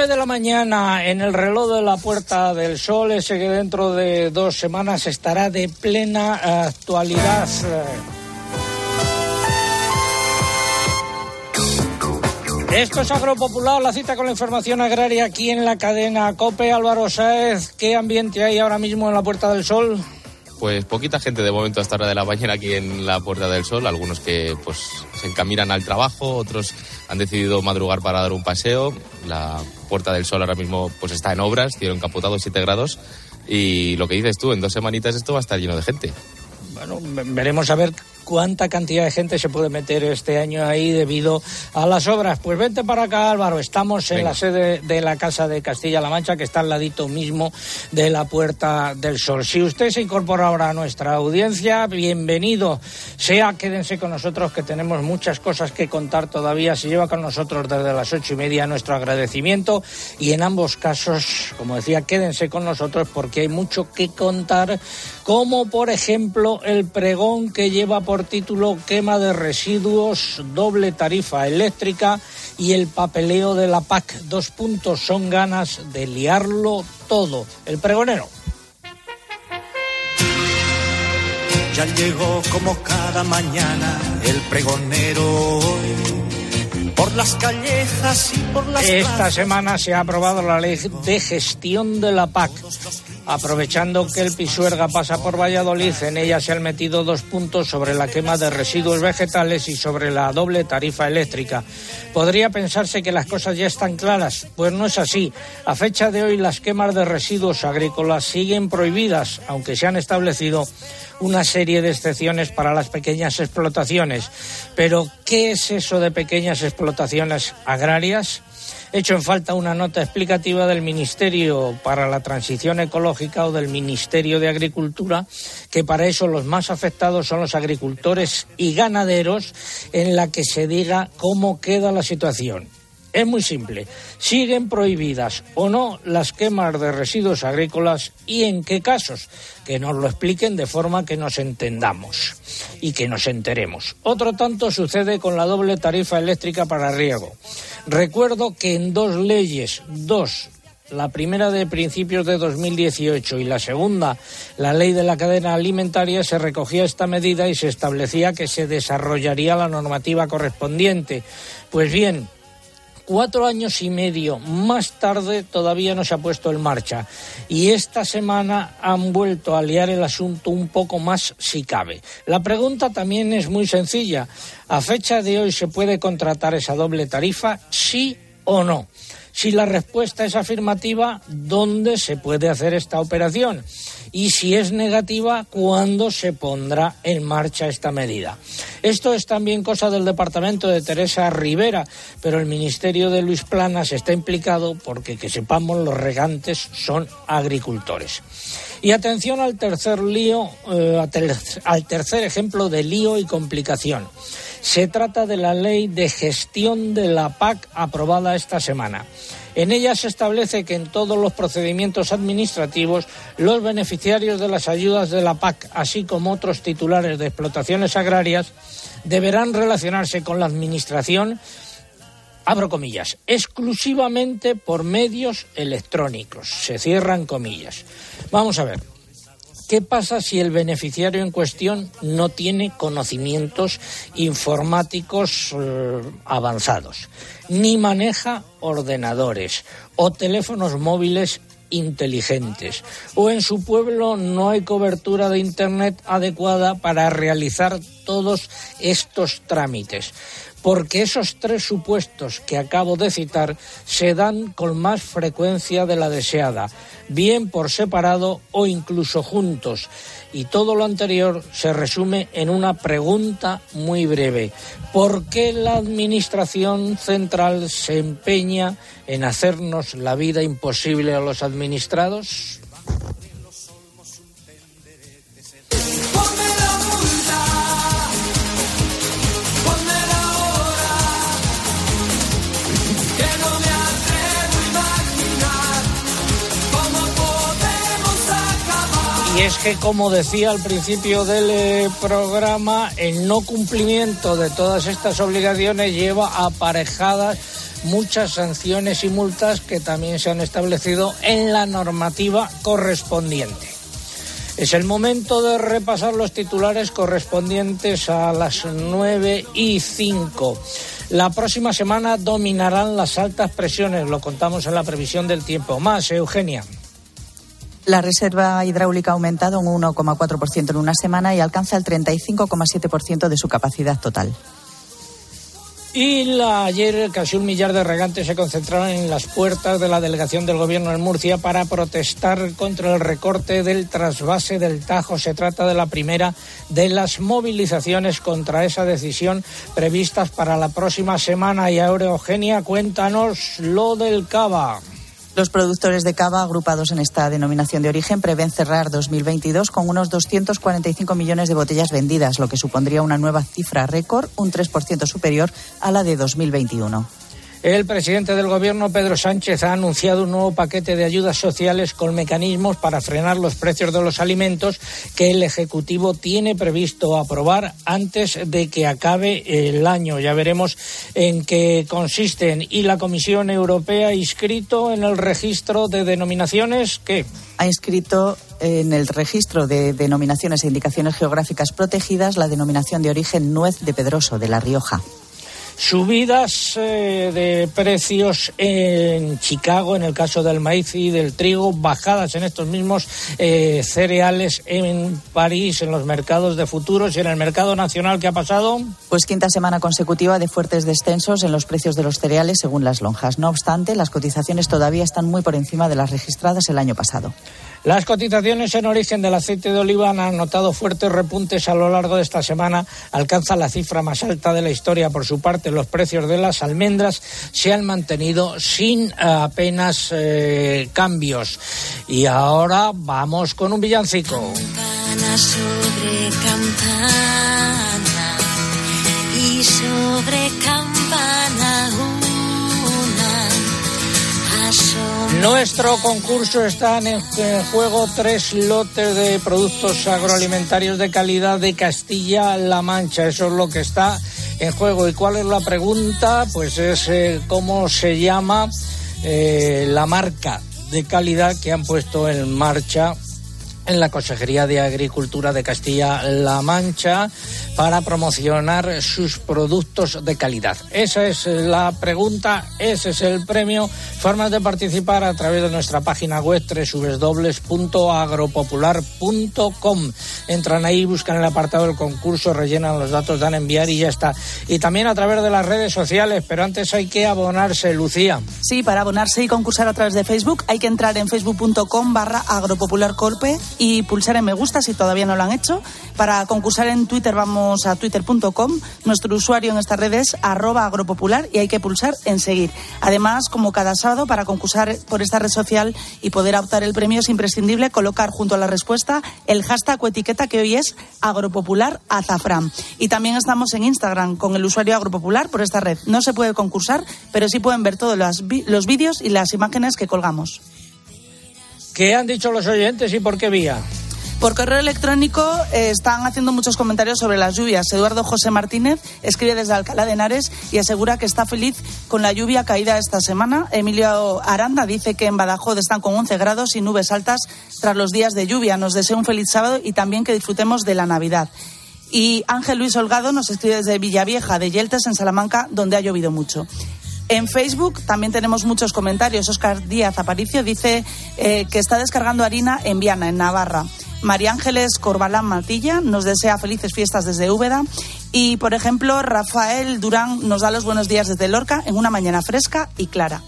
9 de la mañana en el reloj de la Puerta del Sol, ese que dentro de dos semanas estará de plena actualidad. Esto es Agropopular, la cita con la información agraria aquí en la cadena COPE. Álvaro Sáez, ¿qué ambiente hay ahora mismo en la Puerta del Sol? Pues poquita gente de momento hasta hora de la mañana aquí en la Puerta del Sol, algunos que pues se encaminan al trabajo, otros han decidido madrugar para dar un paseo. La Puerta del Sol ahora mismo pues está en obras, cielo encapotado 7 grados y lo que dices tú, en dos semanitas esto va a estar lleno de gente. Bueno, veremos a ver cuánta cantidad de gente se puede meter este año ahí debido a las obras. Pues vente para acá, Álvaro. Estamos en la sede de la Casa de Castilla-La Mancha, que está al ladito mismo de la Puerta del Sol. Si usted se incorpora ahora a nuestra audiencia, bienvenido. Sea, quédense con nosotros, que tenemos muchas cosas que contar todavía. Se lleva con nosotros desde las ocho y media nuestro agradecimiento. Y en ambos casos, como decía, quédense con nosotros porque hay mucho que contar, como por ejemplo el pregón que lleva por título Quema de residuos, doble tarifa eléctrica y el papeleo de la PAC. Dos puntos son ganas de liarlo todo. El pregonero. Ya llegó como cada mañana el pregonero hoy por las callejas y por las Esta semana se ha aprobado la ley de gestión de la PAC. Aprovechando que el Pisuerga pasa por Valladolid, en ella se han metido dos puntos sobre la quema de residuos vegetales y sobre la doble tarifa eléctrica. Podría pensarse que las cosas ya están claras, pues no es así. A fecha de hoy las quemas de residuos agrícolas siguen prohibidas, aunque se han establecido una serie de excepciones para las pequeñas explotaciones. Pero, ¿qué es eso de pequeñas explotaciones agrarias? Hecho en falta una nota explicativa del Ministerio para la Transición Ecológica o del Ministerio de Agricultura, que para eso los más afectados son los agricultores y ganaderos, en la que se diga cómo queda la situación. Es muy simple. ¿Siguen prohibidas o no las quemas de residuos agrícolas y en qué casos? Que nos lo expliquen de forma que nos entendamos y que nos enteremos. Otro tanto sucede con la doble tarifa eléctrica para riego. Recuerdo que en dos leyes, dos, la primera de principios de 2018 y la segunda, la ley de la cadena alimentaria, se recogía esta medida y se establecía que se desarrollaría la normativa correspondiente. Pues bien, cuatro años y medio más tarde todavía no se ha puesto en marcha y esta semana han vuelto a liar el asunto un poco más si cabe. La pregunta también es muy sencilla. ¿A fecha de hoy se puede contratar esa doble tarifa? ¿Sí o no? Si la respuesta es afirmativa, ¿dónde se puede hacer esta operación? Y si es negativa, ¿cuándo se pondrá en marcha esta medida? Esto es también cosa del departamento de Teresa Rivera, pero el ministerio de Luis Planas está implicado porque, que sepamos, los regantes son agricultores. Y atención al tercer lío, eh, al tercer ejemplo de lío y complicación. Se trata de la ley de gestión de la PAC aprobada esta semana. En ella se establece que en todos los procedimientos administrativos los beneficiarios de las ayudas de la PAC, así como otros titulares de explotaciones agrarias, deberán relacionarse con la Administración abro comillas, exclusivamente por medios electrónicos. Se cierran comillas. Vamos a ver. ¿Qué pasa si el beneficiario en cuestión no tiene conocimientos informáticos eh, avanzados, ni maneja ordenadores o teléfonos móviles inteligentes, o en su pueblo no hay cobertura de Internet adecuada para realizar todos estos trámites? Porque esos tres supuestos que acabo de citar se dan con más frecuencia de la deseada, bien por separado o incluso juntos. Y todo lo anterior se resume en una pregunta muy breve. ¿Por qué la Administración Central se empeña en hacernos la vida imposible a los administrados? Y es que, como decía al principio del eh, programa, el no cumplimiento de todas estas obligaciones lleva aparejadas muchas sanciones y multas que también se han establecido en la normativa correspondiente. Es el momento de repasar los titulares correspondientes a las 9 y 5. La próxima semana dominarán las altas presiones, lo contamos en la previsión del tiempo. Más, Eugenia. La reserva hidráulica ha aumentado un 1,4% en una semana y alcanza el 35,7% de su capacidad total. Y la, ayer casi un millar de regantes se concentraron en las puertas de la delegación del gobierno en Murcia para protestar contra el recorte del trasvase del Tajo. Se trata de la primera de las movilizaciones contra esa decisión previstas para la próxima semana. Y ahora, Eugenia, cuéntanos lo del Cava. Los productores de cava agrupados en esta denominación de origen prevén cerrar 2022 con unos 245 millones de botellas vendidas, lo que supondría una nueva cifra récord, un 3% superior a la de 2021. El presidente del Gobierno, Pedro Sánchez, ha anunciado un nuevo paquete de ayudas sociales con mecanismos para frenar los precios de los alimentos que el Ejecutivo tiene previsto aprobar antes de que acabe el año. Ya veremos en qué consisten. Y la Comisión Europea ha inscrito en el registro de denominaciones que ha inscrito en el registro de denominaciones e indicaciones geográficas protegidas la denominación de origen nuez de Pedroso, de La Rioja. Subidas eh, de precios en Chicago, en el caso del maíz y del trigo, bajadas en estos mismos eh, cereales en París, en los mercados de futuros y en el mercado nacional. ¿Qué ha pasado? Pues quinta semana consecutiva de fuertes descensos en los precios de los cereales según las lonjas. No obstante, las cotizaciones todavía están muy por encima de las registradas el año pasado. Las cotizaciones en origen del aceite de oliva han notado fuertes repuntes a lo largo de esta semana. Alcanza la cifra más alta de la historia. Por su parte, los precios de las almendras se han mantenido sin apenas eh, cambios. Y ahora vamos con un villancico. Campana sobre campana y sobre campana. Nuestro concurso están en juego tres lotes de productos agroalimentarios de calidad de Castilla-La Mancha. Eso es lo que está en juego. ¿Y cuál es la pregunta? Pues es eh, cómo se llama eh, la marca de calidad que han puesto en marcha en la Consejería de Agricultura de Castilla-La Mancha para promocionar sus productos de calidad. Esa es la pregunta, ese es el premio. Formas de participar a través de nuestra página web www.agropopular.com. Entran ahí, buscan el apartado del concurso, rellenan los datos, dan a enviar y ya está. Y también a través de las redes sociales, pero antes hay que abonarse, Lucía. Sí, para abonarse y concursar a través de Facebook hay que entrar en facebook.com barra agropopularcorpe y pulsar en me gusta si todavía no lo han hecho. Para concursar en Twitter vamos a twitter.com. Nuestro usuario en esta red es arroba agropopular y hay que pulsar en seguir. Además, como cada sábado, para concursar por esta red social y poder optar el premio es imprescindible colocar junto a la respuesta el hashtag o etiqueta que hoy es agropopular azafrán. Y también estamos en Instagram con el usuario agropopular por esta red. No se puede concursar, pero sí pueden ver todos los, vídeos y las imágenes que colgamos. ¿Qué han dicho los oyentes y por qué vía? Por correo electrónico eh, están haciendo muchos comentarios sobre las lluvias. Eduardo José Martínez escribe desde Alcalá de Henares y asegura que está feliz con la lluvia caída esta semana. Emilio Aranda dice que en Badajoz están con 11 grados y nubes altas tras los días de lluvia. Nos desea un feliz sábado y también que disfrutemos de la Navidad. Y Ángel Luis Holgado nos escribe desde Villavieja de Yeltes, en Salamanca, donde ha llovido mucho. En Facebook también tenemos muchos comentarios. Oscar Díaz Aparicio dice eh, que está descargando harina en Viana, en Navarra. María Ángeles Corbalán Matilla nos desea felices fiestas desde Úbeda. Y, por ejemplo, Rafael Durán nos da los buenos días desde Lorca en una mañana fresca y clara.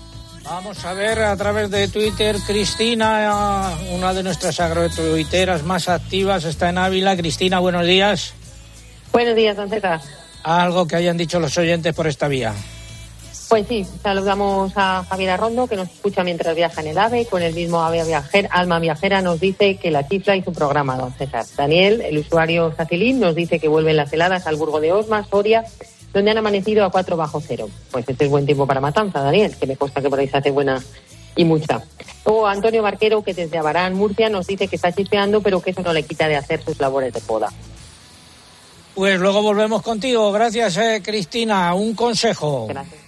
Vamos a ver a través de Twitter, Cristina, una de nuestras agrotuiteras más activas, está en Ávila. Cristina, buenos días. Buenos días, don Algo que hayan dicho los oyentes por esta vía. Pues sí, saludamos a Javier Arrondo, que nos escucha mientras viaja en el AVE. Con el mismo AVE viajer, Alma Viajera nos dice que la chifla hizo un programa, don César. Daniel, el usuario Sacilín, nos dice que vuelven las heladas al Burgo de Osma, Soria, donde han amanecido a 4 bajo cero. Pues este es buen tiempo para matanza, Daniel, que me consta que por ahí se hace buena y mucha. O Antonio Barquero, que desde Abarán, Murcia, nos dice que está chispeando, pero que eso no le quita de hacer sus labores de poda. Pues luego volvemos contigo. Gracias, eh, Cristina. Un consejo. Gracias.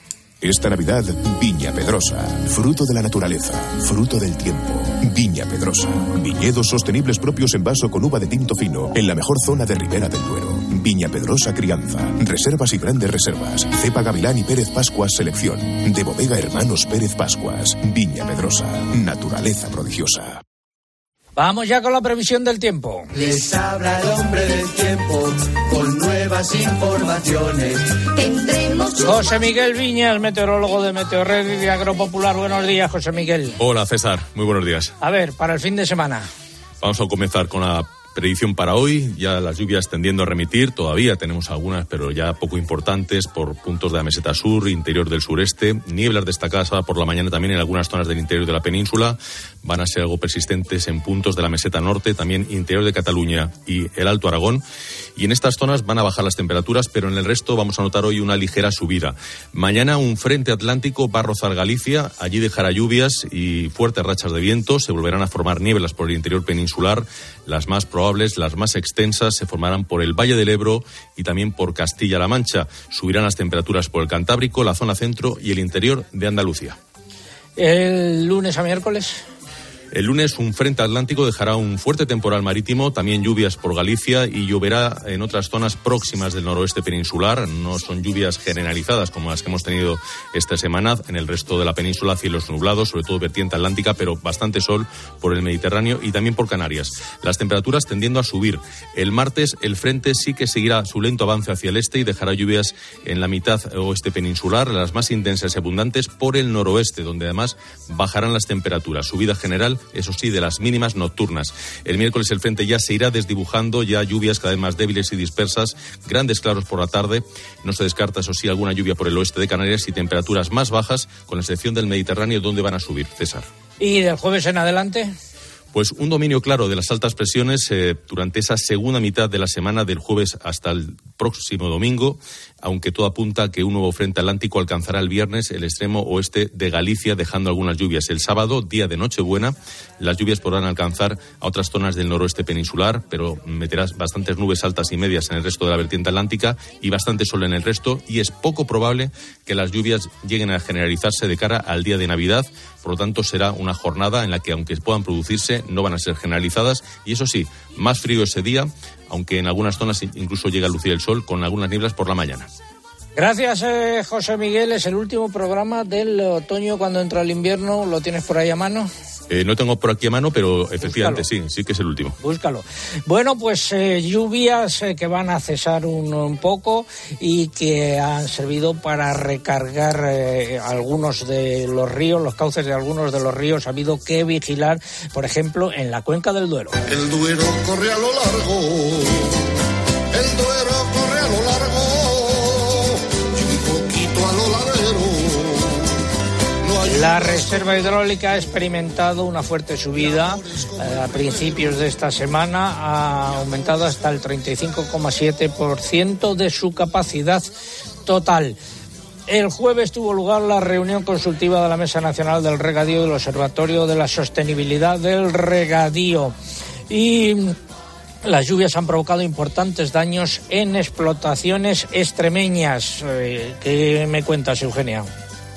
Esta Navidad, Viña Pedrosa. Fruto de la naturaleza, fruto del tiempo. Viña Pedrosa. Viñedos sostenibles propios en vaso con uva de tinto fino, en la mejor zona de Ribera del Duero. Viña Pedrosa Crianza. Reservas y grandes reservas. Cepa Gavilán y Pérez Pascuas Selección. De Bodega Hermanos Pérez Pascuas. Viña Pedrosa. Naturaleza prodigiosa. Vamos ya con la previsión del tiempo. Les habla el hombre del tiempo con nuevas informaciones. Tendremos José Miguel Viña, el meteorólogo de Meteorred y Agropopular. Buenos días, José Miguel. Hola César, muy buenos días. A ver, para el fin de semana. Vamos a comenzar con la predicción para hoy. Ya las lluvias tendiendo a remitir, todavía tenemos algunas, pero ya poco importantes por puntos de la meseta sur, interior del sureste. Nieblas destacadas por la mañana también en algunas zonas del interior de la península. Van a ser algo persistentes en puntos de la meseta norte, también interior de Cataluña y el Alto Aragón. Y en estas zonas van a bajar las temperaturas, pero en el resto vamos a notar hoy una ligera subida. Mañana un frente atlántico va a rozar Galicia, allí dejará lluvias y fuertes rachas de viento, se volverán a formar nieblas por el interior peninsular, las más probables, las más extensas, se formarán por el Valle del Ebro y también por Castilla-La Mancha. Subirán las temperaturas por el Cantábrico, la zona centro y el interior de Andalucía. El lunes a miércoles. El lunes un frente atlántico dejará un fuerte temporal marítimo, también lluvias por Galicia y lloverá en otras zonas próximas del noroeste peninsular. No son lluvias generalizadas como las que hemos tenido esta semana. En el resto de la península cielos nublados, sobre todo vertiente atlántica, pero bastante sol por el Mediterráneo y también por Canarias. Las temperaturas tendiendo a subir. El martes el frente sí que seguirá su lento avance hacia el este y dejará lluvias en la mitad oeste peninsular, las más intensas y abundantes por el noroeste, donde además bajarán las temperaturas. Subida general eso sí, de las mínimas nocturnas. El miércoles el frente ya se irá desdibujando, ya lluvias cada vez más débiles y dispersas, grandes claros por la tarde. No se descarta, eso sí, alguna lluvia por el oeste de Canarias y temperaturas más bajas, con la excepción del Mediterráneo, donde van a subir. César. ¿Y del jueves en adelante? Pues un dominio claro de las altas presiones eh, durante esa segunda mitad de la semana del jueves hasta el próximo domingo, aunque todo apunta que un nuevo frente atlántico alcanzará el viernes el extremo oeste de Galicia, dejando algunas lluvias. El sábado, día de Nochebuena, las lluvias podrán alcanzar a otras zonas del noroeste peninsular, pero meterás bastantes nubes altas y medias en el resto de la vertiente atlántica y bastante sol en el resto, y es poco probable que las lluvias lleguen a generalizarse de cara al día de Navidad. Por lo tanto, será una jornada en la que, aunque puedan producirse, no van a ser generalizadas. Y eso sí, más frío ese día, aunque en algunas zonas incluso llega a lucir el sol con algunas nieblas por la mañana. Gracias, eh, José Miguel. Es el último programa del otoño cuando entra el invierno. ¿Lo tienes por ahí a mano? Eh, no tengo por aquí a mano, pero efectivamente sí, sí que es el último. Búscalo. Bueno, pues eh, lluvias eh, que van a cesar un, un poco y que han servido para recargar eh, algunos de los ríos, los cauces de algunos de los ríos. Ha habido que vigilar, por ejemplo, en la cuenca del Duero. El Duero corre a lo largo, el Duero corre a lo largo La reserva hidráulica ha experimentado una fuerte subida eh, a principios de esta semana, ha aumentado hasta el 35,7% de su capacidad total. El jueves tuvo lugar la reunión consultiva de la Mesa Nacional del Regadío del Observatorio de la Sostenibilidad del Regadío. Y las lluvias han provocado importantes daños en explotaciones extremeñas. Eh, ¿Qué me cuentas, Eugenia?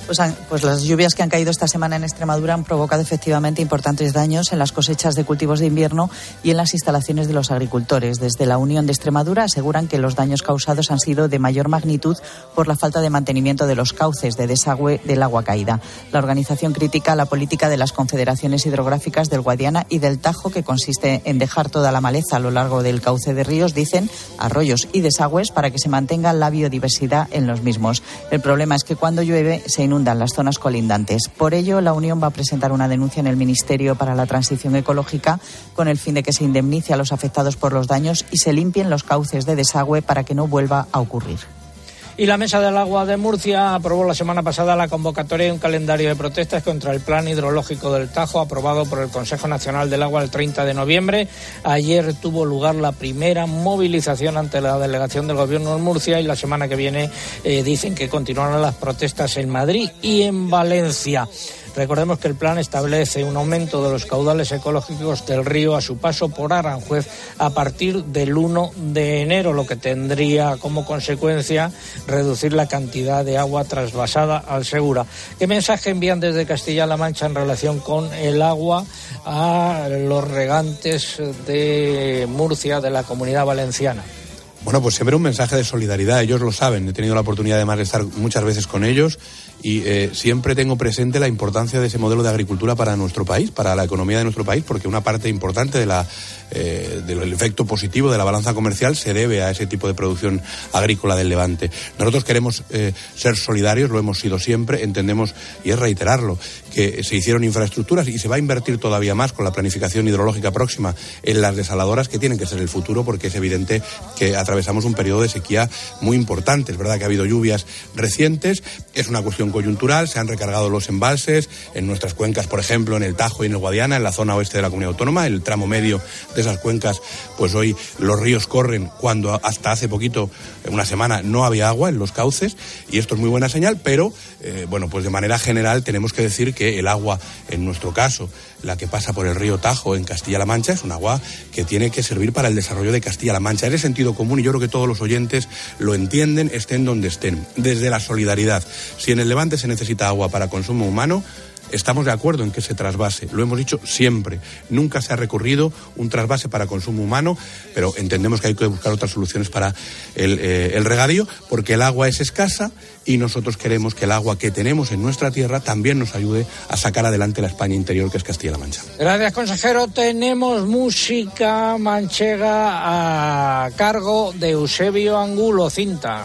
Pues, pues las lluvias que han caído esta semana en Extremadura han provocado efectivamente importantes daños en las cosechas de cultivos de invierno y en las instalaciones de los agricultores. Desde la Unión de Extremadura aseguran que los daños causados han sido de mayor magnitud por la falta de mantenimiento de los cauces de desagüe del agua caída. La organización critica la política de las confederaciones hidrográficas del Guadiana y del Tajo, que consiste en dejar toda la maleza a lo largo del cauce de ríos, dicen, arroyos y desagües para que se mantenga la biodiversidad en los mismos. El problema es que cuando llueve se inundan las zonas colindantes. Por ello, la Unión va a presentar una denuncia en el Ministerio para la Transición Ecológica con el fin de que se indemnice a los afectados por los daños y se limpien los cauces de desagüe para que no vuelva a ocurrir. Y la Mesa del Agua de Murcia aprobó la semana pasada la convocatoria de un calendario de protestas contra el Plan Hidrológico del Tajo, aprobado por el Consejo Nacional del Agua el 30 de noviembre. Ayer tuvo lugar la primera movilización ante la delegación del Gobierno en Murcia y la semana que viene eh, dicen que continuarán las protestas en Madrid y en Valencia. Recordemos que el plan establece un aumento de los caudales ecológicos del río a su paso por Aranjuez a partir del 1 de enero, lo que tendría como consecuencia reducir la cantidad de agua trasvasada al Segura. ¿Qué mensaje envían desde Castilla-La Mancha en relación con el agua a los regantes de Murcia, de la comunidad valenciana? Bueno, pues siempre un mensaje de solidaridad, ellos lo saben, he tenido la oportunidad además de estar muchas veces con ellos y eh, siempre tengo presente la importancia de ese modelo de agricultura para nuestro país, para la economía de nuestro país, porque una parte importante de la, eh, del efecto positivo de la balanza comercial se debe a ese tipo de producción agrícola del Levante. Nosotros queremos eh, ser solidarios, lo hemos sido siempre, entendemos, y es reiterarlo, que se hicieron infraestructuras y se va a invertir todavía más con la planificación hidrológica próxima en las desaladoras que tienen que ser el futuro, porque es evidente que atravesamos un periodo de sequía muy importante. Es verdad que ha habido lluvias recientes, es una cuestión coyuntural, se han recargado los embalses en nuestras cuencas, por ejemplo, en el Tajo y en el Guadiana, en la zona oeste de la comunidad autónoma, el tramo medio de esas cuencas, pues hoy los ríos corren cuando hasta hace poquito, una semana, no había agua en los cauces y esto es muy buena señal, pero eh, bueno, pues de manera general tenemos que decir que el agua, en nuestro caso, la que pasa por el río Tajo en Castilla-La Mancha, es un agua que tiene que servir para el desarrollo de Castilla-La Mancha. Es sentido común y yo creo que todos los oyentes lo entienden, estén donde estén. Desde la solidaridad. Si en el Levante se necesita agua para consumo humano, Estamos de acuerdo en que se trasvase, lo hemos dicho siempre. Nunca se ha recurrido un trasvase para consumo humano, pero entendemos que hay que buscar otras soluciones para el, eh, el regadío, porque el agua es escasa y nosotros queremos que el agua que tenemos en nuestra tierra también nos ayude a sacar adelante la España interior, que es Castilla-La Mancha. Gracias, consejero. Tenemos música manchega a cargo de Eusebio Angulo Cinta.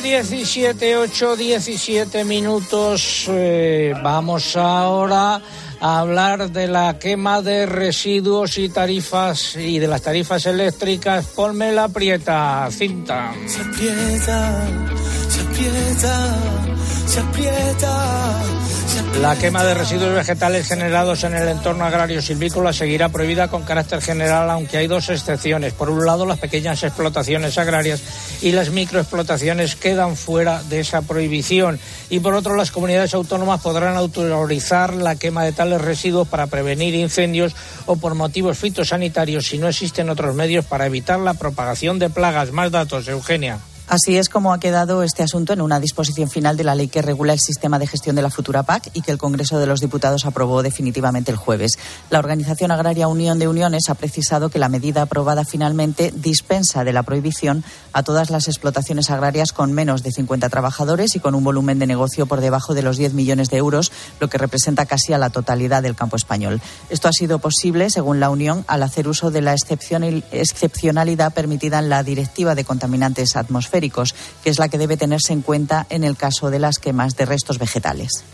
17, 8, 17 minutos. Eh, vamos ahora a hablar de la quema de residuos y tarifas y de las tarifas eléctricas. Ponme la prieta, cinta. Se aprieta, se aprieta, se aprieta la quema de residuos vegetales generados en el entorno agrario silvícola seguirá prohibida con carácter general, aunque hay dos excepciones. Por un lado, las pequeñas explotaciones agrarias y las microexplotaciones quedan fuera de esa prohibición. Y por otro, las comunidades autónomas podrán autorizar la quema de tales residuos para prevenir incendios o por motivos fitosanitarios si no existen otros medios para evitar la propagación de plagas. Más datos, Eugenia. Así es como ha quedado este asunto en una disposición final de la ley que regula el sistema de gestión de la futura PAC y que el Congreso de los Diputados aprobó definitivamente el jueves. La organización agraria Unión de Uniones ha precisado que la medida aprobada finalmente dispensa de la prohibición a todas las explotaciones agrarias con menos de 50 trabajadores y con un volumen de negocio por debajo de los 10 millones de euros, lo que representa casi a la totalidad del campo español. Esto ha sido posible, según la Unión, al hacer uso de la excepcionalidad permitida en la Directiva de Contaminantes Atmosféricos que es la que debe tenerse en cuenta en el caso de las quemas de restos vegetales.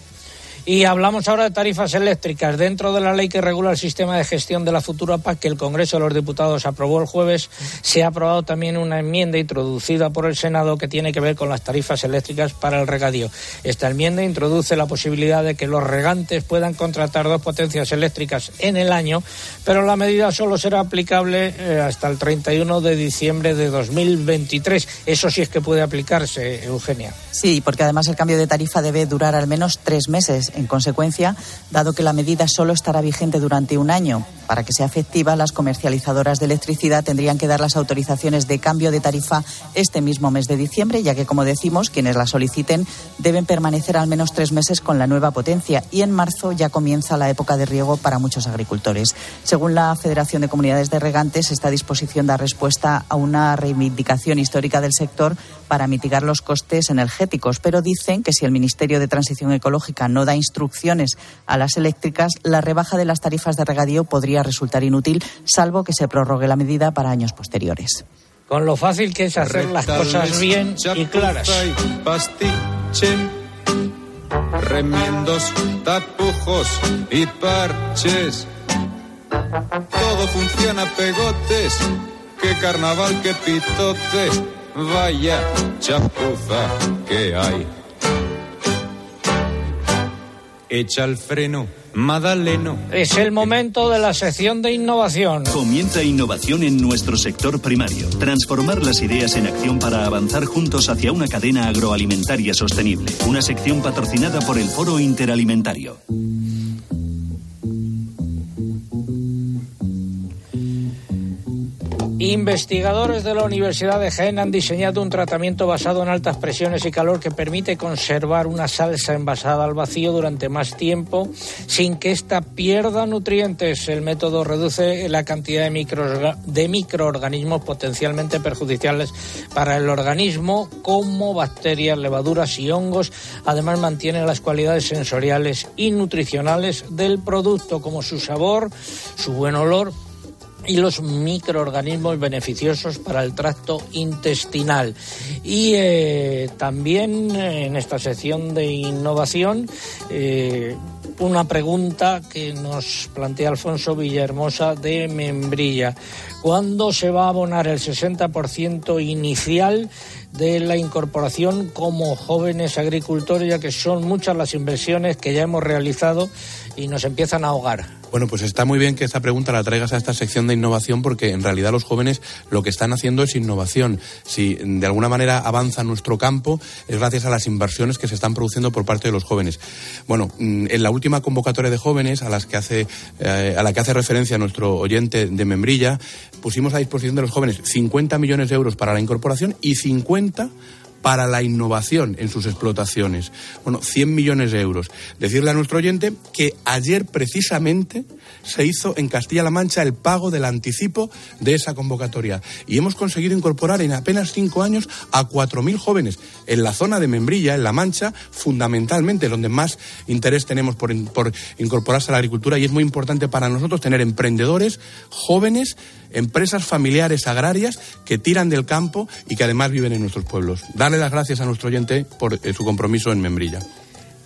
Y hablamos ahora de tarifas eléctricas. Dentro de la ley que regula el sistema de gestión de la futura PAC, que el Congreso de los Diputados aprobó el jueves, se ha aprobado también una enmienda introducida por el Senado que tiene que ver con las tarifas eléctricas para el regadío. Esta enmienda introduce la posibilidad de que los regantes puedan contratar dos potencias eléctricas en el año, pero la medida solo será aplicable eh, hasta el 31 de diciembre de 2023. Eso sí es que puede aplicarse, Eugenia. Sí, porque además el cambio de tarifa debe durar al menos tres meses. En consecuencia, dado que la medida solo estará vigente durante un año, para que sea efectiva, las comercializadoras de electricidad tendrían que dar las autorizaciones de cambio de tarifa este mismo mes de diciembre, ya que, como decimos, quienes la soliciten deben permanecer al menos tres meses con la nueva potencia y en marzo ya comienza la época de riego para muchos agricultores. Según la Federación de Comunidades de Regantes, esta disposición da respuesta a una reivindicación histórica del sector para mitigar los costes energéticos, pero dicen que si el Ministerio de Transición Ecológica no da instrucciones a las eléctricas, la rebaja de las tarifas de regadío podría resultar inútil, salvo que se prorrogue la medida para años posteriores. Con lo fácil que es hacer las cosas bien y claras. remiendos, tapujos y parches. Todo funciona pegotes, qué carnaval, qué pitote, vaya chapuza que hay. Echa el freno, Madaleno. Es el momento de la sección de innovación. Comienza innovación en nuestro sector primario. Transformar las ideas en acción para avanzar juntos hacia una cadena agroalimentaria sostenible. Una sección patrocinada por el Foro Interalimentario. Investigadores de la Universidad de Jaén han diseñado un tratamiento basado en altas presiones y calor que permite conservar una salsa envasada al vacío durante más tiempo sin que ésta pierda nutrientes. El método reduce la cantidad de, de microorganismos potencialmente perjudiciales para el organismo, como bacterias, levaduras y hongos. Además, mantiene las cualidades sensoriales y nutricionales del producto, como su sabor, su buen olor y los microorganismos beneficiosos para el tracto intestinal. Y eh, también en esta sección de innovación, eh, una pregunta que nos plantea Alfonso Villahermosa de Membrilla. ¿Cuándo se va a abonar el 60% inicial de la incorporación como jóvenes agricultores, ya que son muchas las inversiones que ya hemos realizado y nos empiezan a ahogar? Bueno, pues está muy bien que esta pregunta la traigas a esta sección de innovación porque en realidad los jóvenes lo que están haciendo es innovación. Si de alguna manera avanza nuestro campo es gracias a las inversiones que se están produciendo por parte de los jóvenes. Bueno, mm, en la última convocatoria de jóvenes a las que hace eh, a la que hace referencia nuestro oyente de Membrilla, pusimos a disposición de los jóvenes 50 millones de euros para la incorporación y 50 para la innovación en sus explotaciones. Bueno, 100 millones de euros. Decirle a nuestro oyente que ayer precisamente se hizo en Castilla-La Mancha el pago del anticipo de esa convocatoria y hemos conseguido incorporar en apenas cinco años a 4.000 jóvenes en la zona de Membrilla, en La Mancha, fundamentalmente donde más interés tenemos por, por incorporarse a la agricultura y es muy importante para nosotros tener emprendedores jóvenes empresas familiares agrarias que tiran del campo y que además viven en nuestros pueblos. Darle las gracias a nuestro oyente por eh, su compromiso en Membrilla.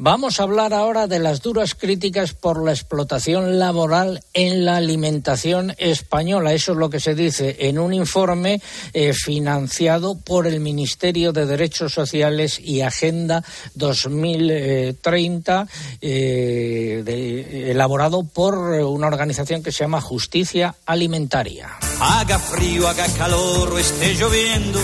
Vamos a hablar ahora de las duras críticas por la explotación laboral en la alimentación española. Eso es lo que se dice en un informe eh, financiado por el Ministerio de Derechos Sociales y Agenda 2030, eh, de, elaborado por una organización que se llama Justicia Alimentaria. Haga frío, haga calor esté lloviendo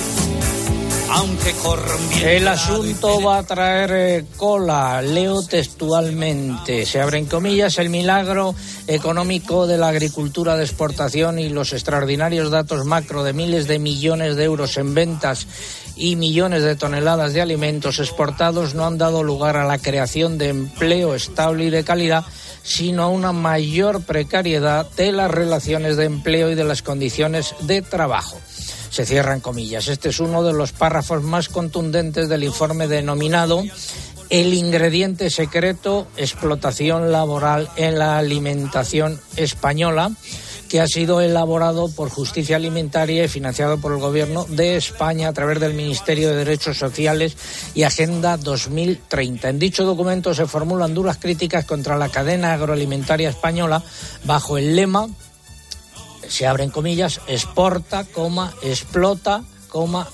el asunto va a traer eh, cola, leo textualmente. Se abren comillas el milagro económico de la agricultura de exportación y los extraordinarios datos macro de miles de millones de euros en ventas y millones de toneladas de alimentos exportados no han dado lugar a la creación de empleo estable y de calidad, sino a una mayor precariedad de las relaciones de empleo y de las condiciones de trabajo se cierran comillas. Este es uno de los párrafos más contundentes del informe denominado el ingrediente secreto, explotación laboral en la alimentación española, que ha sido elaborado por Justicia Alimentaria y financiado por el Gobierno de España a través del Ministerio de Derechos Sociales y Agenda 2030. En dicho documento se formulan duras críticas contra la cadena agroalimentaria española bajo el lema se abren comillas, exporta, coma, explota,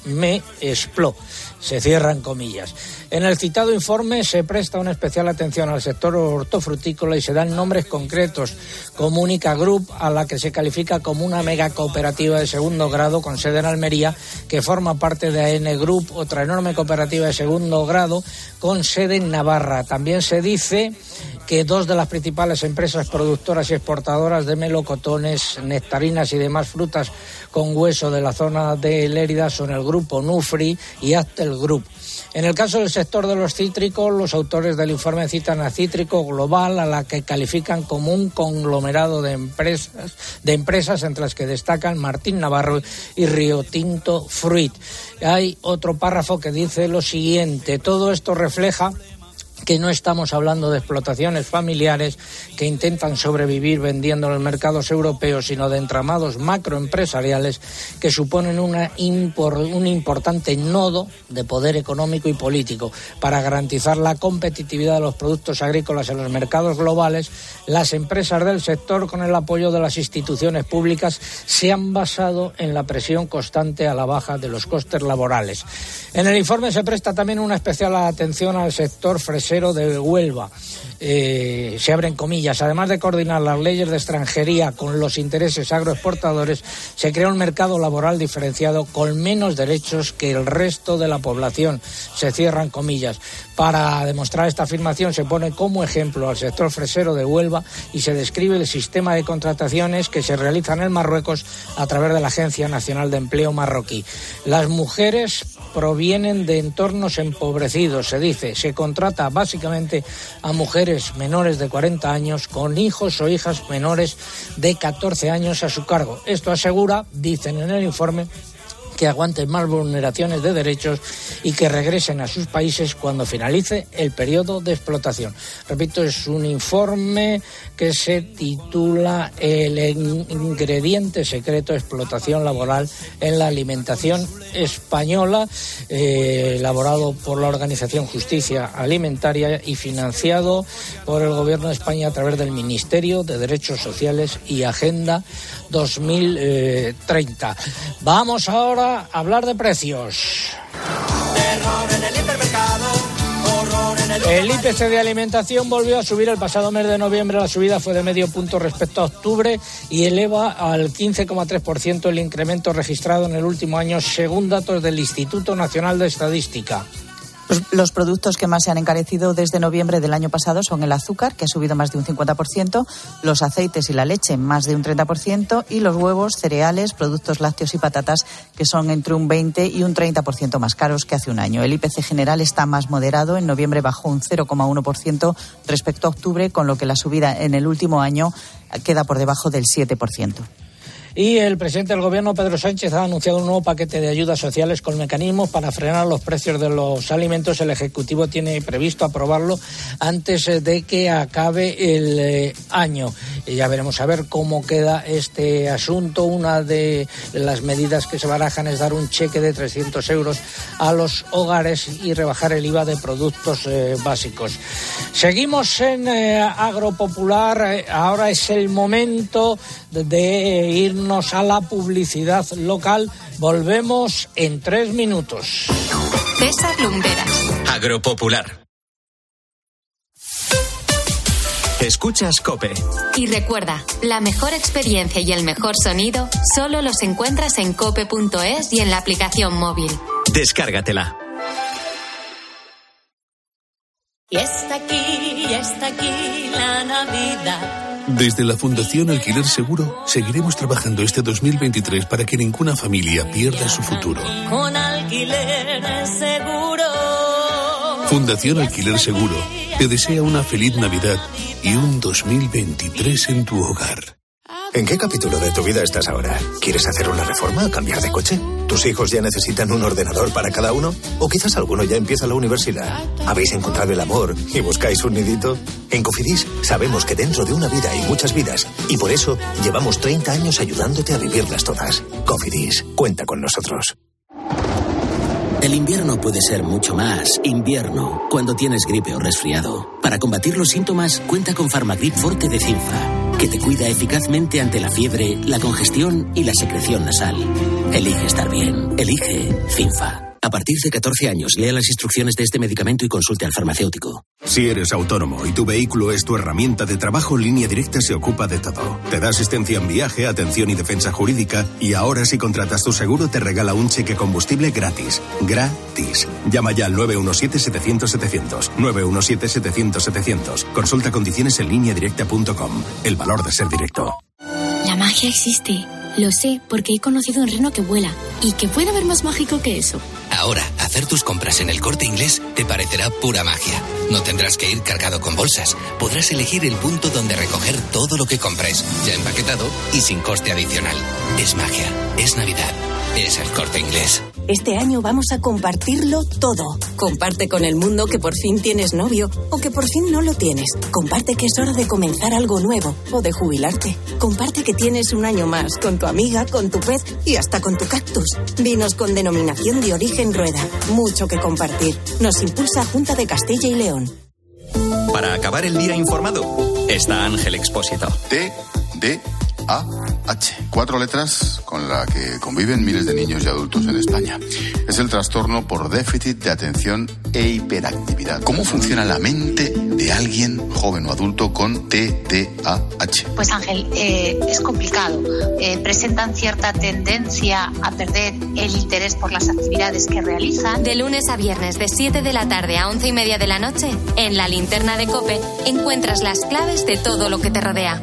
me expló. Se cierran comillas. En el citado informe se presta una especial atención al sector hortofrutícola y se dan nombres concretos, como Única Group, a la que se califica como una mega cooperativa de segundo grado con sede en Almería, que forma parte de AN Group, otra enorme cooperativa de segundo grado con sede en Navarra. También se dice que dos de las principales empresas productoras y exportadoras de melocotones, nectarinas y demás frutas con hueso de la zona de Lérida son el grupo Nufri y Actel Group. En el caso del sector de los cítricos, los autores del informe citan a Cítrico Global, a la que califican como un conglomerado de empresas, de empresas entre las que destacan Martín Navarro y Río Tinto Fruit. Hay otro párrafo que dice lo siguiente: todo esto refleja que no estamos hablando de explotaciones familiares que intentan sobrevivir vendiendo en los mercados europeos, sino de entramados macroempresariales que suponen un importante nodo de poder económico y político. Para garantizar la competitividad de los productos agrícolas en los mercados globales, las empresas del sector, con el apoyo de las instituciones públicas, se han basado en la presión constante a la baja de los costes laborales. En el informe se presta también una especial atención al sector fresero de Huelva. Eh, se abren comillas. Además de coordinar las leyes de extranjería con los intereses agroexportadores, se crea un mercado laboral diferenciado con menos derechos que el resto de la población. Se cierran comillas. Para demostrar esta afirmación se pone como ejemplo al sector fresero de Huelva y se describe el sistema de contrataciones que se realizan en Marruecos a través de la Agencia Nacional de Empleo marroquí. Las mujeres provienen de entornos empobrecidos, se dice. Se contrata básicamente a mujeres menores de 40 años con hijos o hijas menores de 14 años a su cargo. Esto asegura, dicen en el informe, que aguanten más vulneraciones de derechos y que regresen a sus países cuando finalice el periodo de explotación. Repito, es un informe que se titula El ingrediente secreto explotación laboral en la alimentación española, eh, elaborado por la organización Justicia Alimentaria y financiado por el Gobierno de España a través del Ministerio de Derechos Sociales y Agenda 2030. Vamos ahora hablar de precios. El IPC de alimentación volvió a subir el pasado mes de noviembre. La subida fue de medio punto respecto a octubre y eleva al 15,3% el incremento registrado en el último año, según datos del Instituto Nacional de Estadística. Los productos que más se han encarecido desde noviembre del año pasado son el azúcar, que ha subido más de un 50%, los aceites y la leche, más de un 30%, y los huevos, cereales, productos lácteos y patatas, que son entre un 20 y un 30% más caros que hace un año. El IPC general está más moderado. En noviembre bajó un 0,1% respecto a octubre, con lo que la subida en el último año queda por debajo del 7%. Y el presidente del Gobierno, Pedro Sánchez, ha anunciado un nuevo paquete de ayudas sociales con mecanismos para frenar los precios de los alimentos. El Ejecutivo tiene previsto aprobarlo antes de que acabe el eh, año. Y ya veremos a ver cómo queda este asunto. Una de las medidas que se barajan es dar un cheque de 300 euros a los hogares y rebajar el IVA de productos eh, básicos. Seguimos en eh, Agropopular. Ahora es el momento de irnos a la publicidad local. Volvemos en tres minutos. César Lumberas. Agropopular. Escuchas Cope. Y recuerda, la mejor experiencia y el mejor sonido solo los encuentras en cope.es y en la aplicación móvil. Descárgatela. Y está aquí, y está aquí la Navidad. Desde la Fundación Alquiler Seguro seguiremos trabajando este 2023 para que ninguna familia pierda su futuro. Con alquiler seguro. Fundación Alquiler Seguro te desea una feliz Navidad y un 2023 en tu hogar. ¿En qué capítulo de tu vida estás ahora? ¿Quieres hacer una reforma o cambiar de coche? ¿Tus hijos ya necesitan un ordenador para cada uno? ¿O quizás alguno ya empieza la universidad? ¿Habéis encontrado el amor y buscáis un nidito? En Cofidis sabemos que dentro de una vida hay muchas vidas y por eso llevamos 30 años ayudándote a vivirlas todas. Cofidis, cuenta con nosotros. El invierno puede ser mucho más invierno cuando tienes gripe o resfriado. Para combatir los síntomas, cuenta con Farmagrip Forte de Cinfa, que te cuida eficazmente ante la fiebre, la congestión y la secreción nasal. Elige estar bien. Elige Cinfa. A partir de 14 años, lea las instrucciones de este medicamento y consulte al farmacéutico. Si eres autónomo y tu vehículo es tu herramienta de trabajo, Línea Directa se ocupa de todo. Te da asistencia en viaje, atención y defensa jurídica y ahora si contratas tu seguro te regala un cheque combustible gratis. Gratis. Llama ya al 917-700-700. 917-700-700. Consulta condiciones en lineadirecta.com. El valor de ser directo. La magia existe. Lo sé porque he conocido un reno que vuela. ¿Y que puede haber más mágico que eso? Ahora, hacer tus compras en el corte inglés te parecerá pura magia. No tendrás que ir cargado con bolsas. Podrás elegir el punto donde recoger todo lo que compres, ya empaquetado y sin coste adicional. Es magia, es Navidad, es el corte inglés. Este año vamos a compartirlo todo. Comparte con el mundo que por fin tienes novio o que por fin no lo tienes. Comparte que es hora de comenzar algo nuevo o de jubilarte. Comparte que tienes un año más con tu amiga, con tu pez y hasta con tu cactus. Vinos con denominación de origen rueda. Mucho que compartir. Nos impulsa Junta de Castilla y León. Para acabar el día informado, está Ángel Expósito. T, D, A, H. Cuatro letras con la que conviven miles de niños y adultos en España. Es el trastorno por déficit de atención e hiperactividad. ¿Cómo funciona la mente de alguien joven o adulto con TDAH? Pues Ángel, eh, es complicado. Eh, presentan cierta tendencia a perder el interés por las actividades que realizan. De lunes a viernes, de 7 de la tarde a 11 y media de la noche, en la linterna de Cope, encuentras las claves de todo lo que te rodea.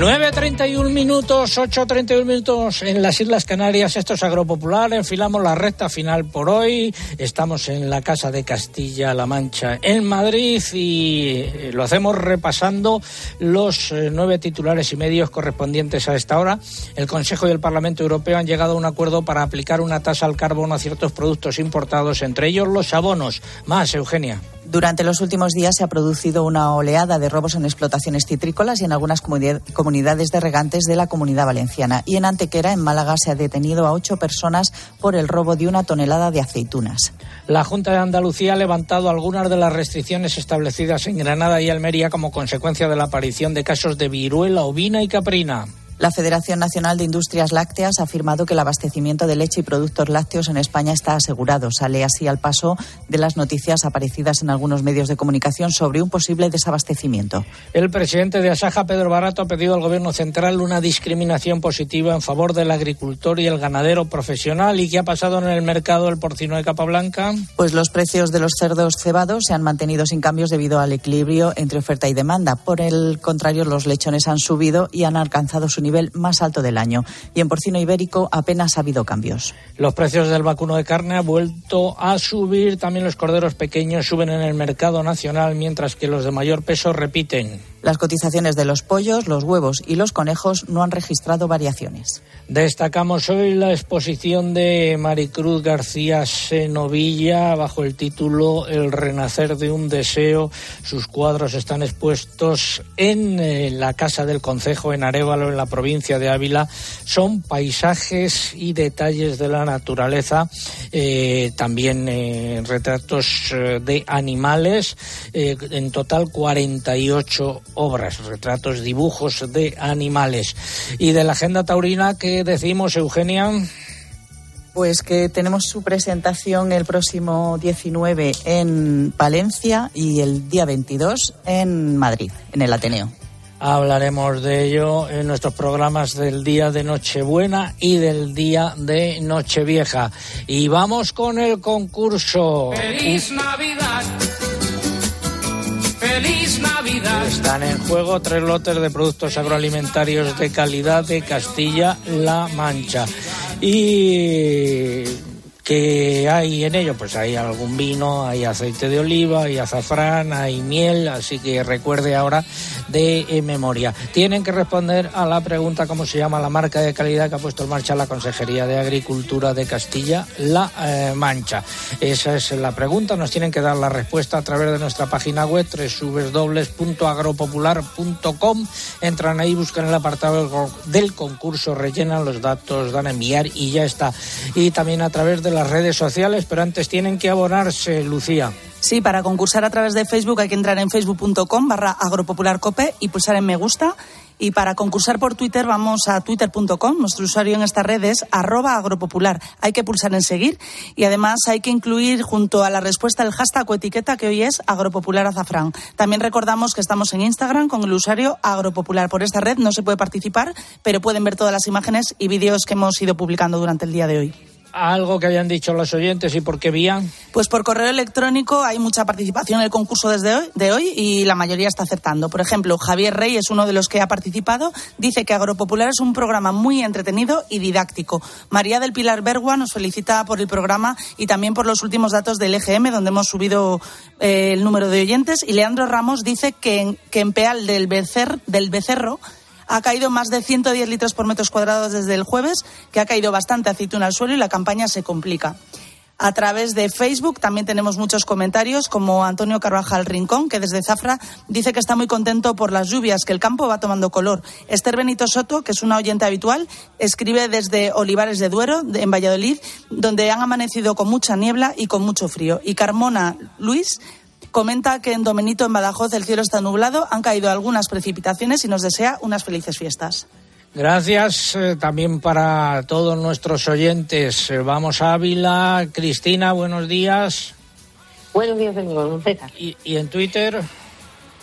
9.31 minutos, 8.31 minutos en las Islas Canarias. Esto es Agropopular. Enfilamos la recta final por hoy. Estamos en la Casa de Castilla-La Mancha en Madrid y eh, lo hacemos repasando los eh, nueve titulares y medios correspondientes a esta hora. El Consejo y el Parlamento Europeo han llegado a un acuerdo para aplicar una tasa al carbono a ciertos productos importados, entre ellos los abonos. Más, Eugenia. Durante los últimos días se ha producido una oleada de robos en explotaciones citrícolas y en algunas comunidades de regantes de la comunidad valenciana. Y en Antequera, en Málaga, se ha detenido a ocho personas por el robo de una tonelada de aceitunas. La Junta de Andalucía ha levantado algunas de las restricciones establecidas en Granada y Almería como consecuencia de la aparición de casos de viruela ovina y caprina. La Federación Nacional de Industrias Lácteas ha afirmado que el abastecimiento de leche y productos lácteos en España está asegurado. Sale así al paso de las noticias aparecidas en algunos medios de comunicación sobre un posible desabastecimiento. El presidente de Asaja, Pedro Barato, ha pedido al Gobierno central una discriminación positiva en favor del agricultor y el ganadero profesional. ¿Y qué ha pasado en el mercado del porcino de capa blanca? Pues los precios de los cerdos cebados se han mantenido sin cambios debido al equilibrio entre oferta y demanda. Por el contrario, los lechones han subido y han alcanzado su nivel más alto del año. Y en porcino ibérico apenas ha habido cambios. Los precios del vacuno de carne han vuelto a subir. También los corderos pequeños suben en el mercado nacional, mientras que los de mayor peso repiten. Las cotizaciones de los pollos, los huevos y los conejos no han registrado variaciones. Destacamos hoy la exposición de Maricruz García Senovilla bajo el título El renacer de un deseo. Sus cuadros están expuestos en eh, la Casa del Concejo en Arévalo, en la provincia de Ávila. Son paisajes y detalles de la naturaleza, eh, también eh, retratos eh, de animales, en total 48 obras, retratos, dibujos de animales. Y de la agenda taurina, ¿qué decimos, Eugenia? Pues que tenemos su presentación el próximo 19 en Palencia y el día 22 en Madrid, en el Ateneo. Hablaremos de ello en nuestros programas del día de Nochebuena y del día de Nochevieja. Y vamos con el concurso. Feliz Navidad. Feliz Navidad. Están en juego tres lotes de productos agroalimentarios de calidad de Castilla-La Mancha. Y ¿Qué hay en ello? Pues hay algún vino, hay aceite de oliva, hay azafrán, hay miel, así que recuerde ahora de eh, memoria. Tienen que responder a la pregunta cómo se llama la marca de calidad que ha puesto en marcha la Consejería de Agricultura de Castilla-La eh, Mancha. Esa es la pregunta, nos tienen que dar la respuesta a través de nuestra página web www.agropopular.com. Entran ahí, buscan el apartado del concurso, rellenan los datos, dan a enviar y ya está. Y también a través de las redes sociales, pero antes tienen que abonarse, Lucía. Sí, para concursar a través de Facebook hay que entrar en facebook.com barra agropopularcope y pulsar en me gusta. Y para concursar por Twitter vamos a twitter.com. Nuestro usuario en esta red es arroba agropopular. Hay que pulsar en seguir y además hay que incluir junto a la respuesta el hashtag o etiqueta que hoy es agropopular azafrán. También recordamos que estamos en Instagram con el usuario agropopular. Por esta red no se puede participar, pero pueden ver todas las imágenes y vídeos que hemos ido publicando durante el día de hoy. Algo que hayan dicho los oyentes y por qué. Pues por correo electrónico hay mucha participación en el concurso desde hoy, de hoy y la mayoría está acertando. Por ejemplo, Javier Rey es uno de los que ha participado. Dice que Agropopular es un programa muy entretenido y didáctico. María del Pilar Bergua nos felicita por el programa y también por los últimos datos del EGM, donde hemos subido eh, el número de oyentes. Y Leandro Ramos dice que en, que en Peal del, Becer, del Becerro ha caído más de 110 litros por metros cuadrados desde el jueves, que ha caído bastante aceituna al suelo y la campaña se complica. A través de Facebook también tenemos muchos comentarios, como Antonio Carvajal Rincón, que desde Zafra dice que está muy contento por las lluvias, que el campo va tomando color. Esther Benito Soto, que es una oyente habitual, escribe desde Olivares de Duero, en Valladolid, donde han amanecido con mucha niebla y con mucho frío. Y Carmona Luis comenta que en Domenito, en Badajoz, el cielo está nublado, han caído algunas precipitaciones y nos desea unas felices fiestas. Gracias eh, también para todos nuestros oyentes. Eh, vamos a Ávila. Cristina, buenos días. Buenos días, señor César. Y, y en Twitter,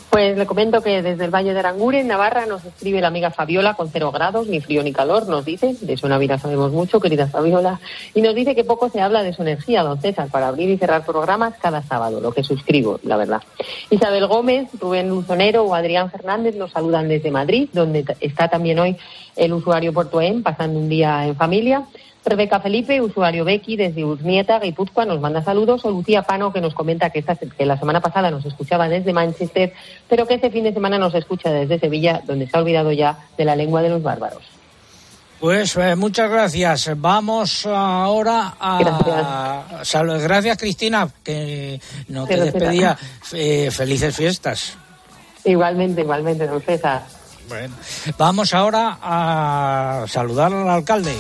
Pues le comento que desde el Valle de Aranguren, en Navarra, nos escribe la amiga Fabiola con cero grados, ni frío ni calor, nos dice, de en Navidad sabemos mucho, querida Fabiola, y nos dice que poco se habla de su energía, don César, para abrir y cerrar programas cada sábado, lo que suscribo, la verdad. Isabel Gómez, Rubén Luzonero o Adrián Fernández nos saludan desde Madrid, donde está también hoy el usuario Portoen, pasando un día en familia. Rebeca Felipe, usuario Becky desde Urnieta, Guipúzcoa, nos manda saludos. O Lucía Pano, que nos comenta que, esta, que la semana pasada nos escuchaba desde Manchester, pero que este fin de semana nos escucha desde Sevilla, donde se ha olvidado ya de la lengua de los bárbaros. pues eh, muchas gracias. Vamos ahora a. Gracias, gracias Cristina, que no te despedía. Eh, felices fiestas. Igualmente, igualmente, don César. Bueno, vamos ahora a saludar al alcalde.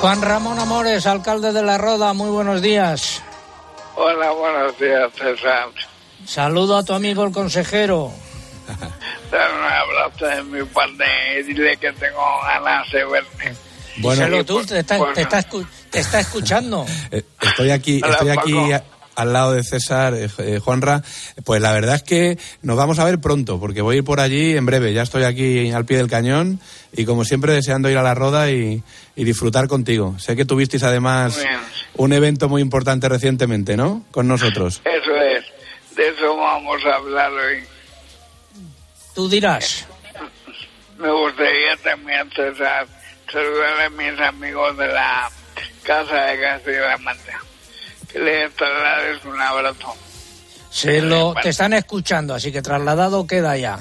Juan Ramón Amores, alcalde de La Roda, muy buenos días. Hola, buenos días, César. Saludo a tu amigo el consejero. Dale un abrazo de mi parte y dile que tengo ganas de verte. Bueno, Díselo tú, te está, bueno. te está escu- te está escuchando. Eh, Estoy aquí, Hola, estoy aquí Paco. Al lado de César, eh, eh, Juanra. Pues la verdad es que nos vamos a ver pronto, porque voy a ir por allí en breve. Ya estoy aquí al pie del cañón y como siempre deseando ir a la roda y, y disfrutar contigo. Sé que tuvisteis además un evento muy importante recientemente, ¿no? Con nosotros. Eso es, de eso vamos a hablar hoy. Tú dirás. Me gustaría también, César, saludar a mis amigos de la Casa de Castilla-La Mancha. Que les traslades un abrazo. Se lo, te están escuchando, así que trasladado queda ya.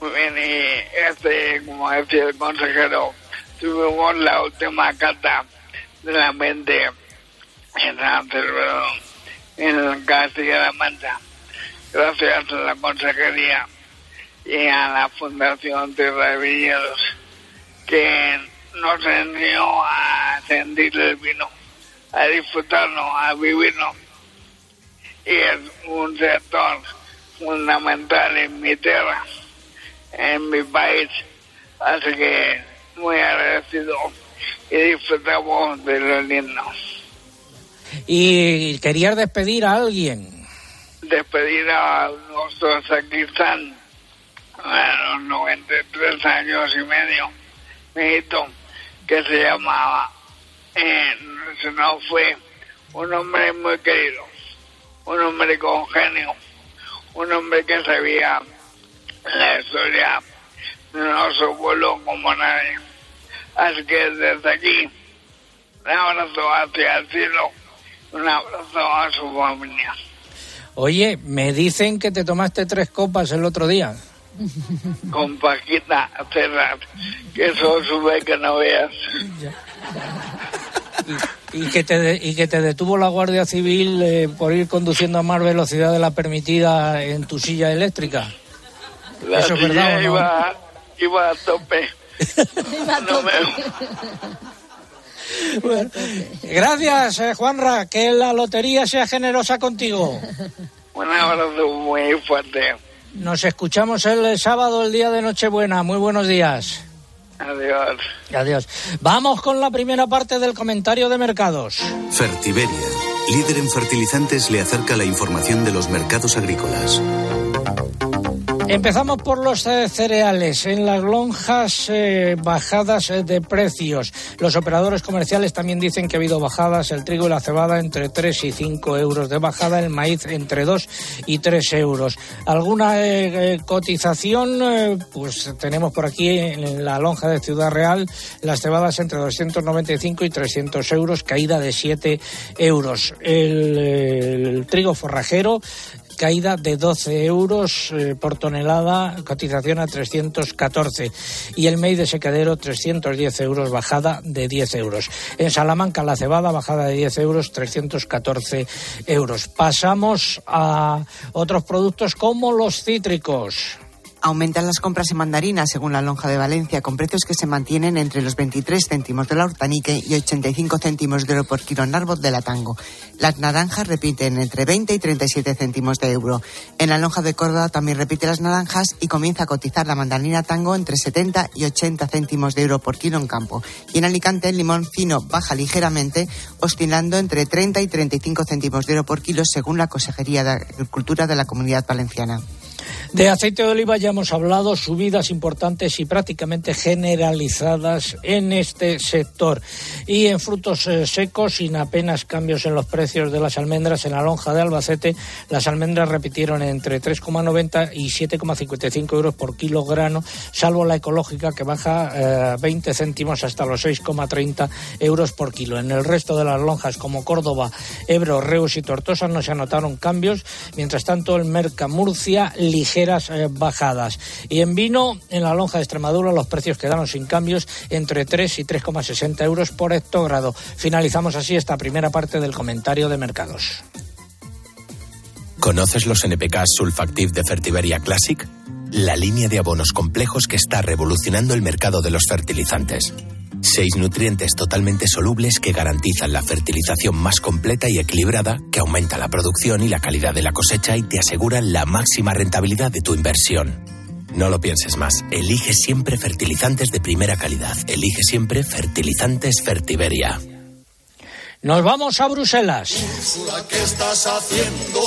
Muy bien, y este, como decía el consejero, tuvimos la última cata de la mente en Celebrado en Castilla-La Mancha. Gracias a la consejería y a la Fundación Tierra de Viñedos que nos enseñó a sentir el vino, a disfrutarlo, a vivirlo. Y es un sector fundamental en mi tierra en mi país. Así que muy agradecido y disfrutamos de lo lindo. Y querías despedir a alguien. Despedir a nuestro sacristán a los 93 años y medio, mi hijito, que se llamaba, eh, se nos fue un hombre muy querido, un hombre con genio, un hombre que sabía la historia de nuestro pueblo como nadie. Así que desde aquí, un abrazo hacia el cielo, un abrazo a su familia. Oye, me dicen que te tomaste tres copas el otro día. Con Paquita Serrat, que eso sube que no veas. Y que te, de- y que te detuvo la Guardia Civil eh, por ir conduciendo a más velocidad de la permitida en tu silla eléctrica. La ¿Eso es silla verdad no? iba iba a tope. No me- Bueno, gracias, eh, Juanra. Que la lotería sea generosa contigo. un abrazo muy fuerte. Nos escuchamos el sábado, el día de Nochebuena. Muy buenos días. Adiós. Adiós. Vamos con la primera parte del comentario de mercados. Fertiberia, líder en fertilizantes, le acerca la información de los mercados agrícolas. Empezamos por los eh, cereales. En las lonjas, eh, bajadas eh, de precios. Los operadores comerciales también dicen que ha habido bajadas. El trigo y la cebada entre 3 y 5 euros de bajada. El maíz entre 2 y 3 euros. ¿Alguna cotización? Pues tenemos por aquí en la lonja de Ciudad Real las cebadas entre 295 y 300 euros, caída de 7 euros. El trigo forrajero caída de 12 euros eh, por tonelada, cotización a 314. Y el maíz de secadero, 310 euros, bajada de 10 euros. En Salamanca, la cebada, bajada de 10 euros, 314 euros. Pasamos a otros productos como los cítricos. Aumentan las compras en mandarinas, según la lonja de Valencia, con precios que se mantienen entre los 23 céntimos de la hortanique y 85 céntimos de euro por kilo en árbol de la tango. Las naranjas repiten entre 20 y 37 céntimos de euro. En la lonja de Córdoba también repite las naranjas y comienza a cotizar la mandarina tango entre 70 y 80 céntimos de euro por kilo en campo. Y en Alicante el limón fino baja ligeramente, oscilando entre 30 y 35 céntimos de euro por kilo, según la Consejería de Agricultura de la Comunidad Valenciana. De aceite de oliva ya hemos hablado, subidas importantes y prácticamente generalizadas en este sector. Y en frutos eh, secos, sin apenas cambios en los precios de las almendras, en la lonja de Albacete, las almendras repitieron entre 3,90 y 7,55 euros por kilogramo, salvo la ecológica que baja eh, 20 céntimos hasta los 6,30 euros por kilo. En el resto de las lonjas, como Córdoba, Ebro, Reus y Tortosa, no se anotaron cambios. Mientras tanto, el Merca Murcia, ligeras eh, bajadas. Y en vino, en la lonja de Extremadura, los precios quedaron sin cambios entre 3 y 3,60 euros por hectogrado. Finalizamos así esta primera parte del comentario de mercados. ¿Conoces los NPK Sulfactive de Fertiberia Classic? La línea de abonos complejos que está revolucionando el mercado de los fertilizantes. Seis nutrientes totalmente solubles que garantizan la fertilización más completa y equilibrada, que aumenta la producción y la calidad de la cosecha y te aseguran la máxima rentabilidad de tu inversión. No lo pienses más. Elige siempre fertilizantes de primera calidad. Elige siempre fertilizantes Fertiberia. Nos vamos a Bruselas. ¿Qué estás haciendo?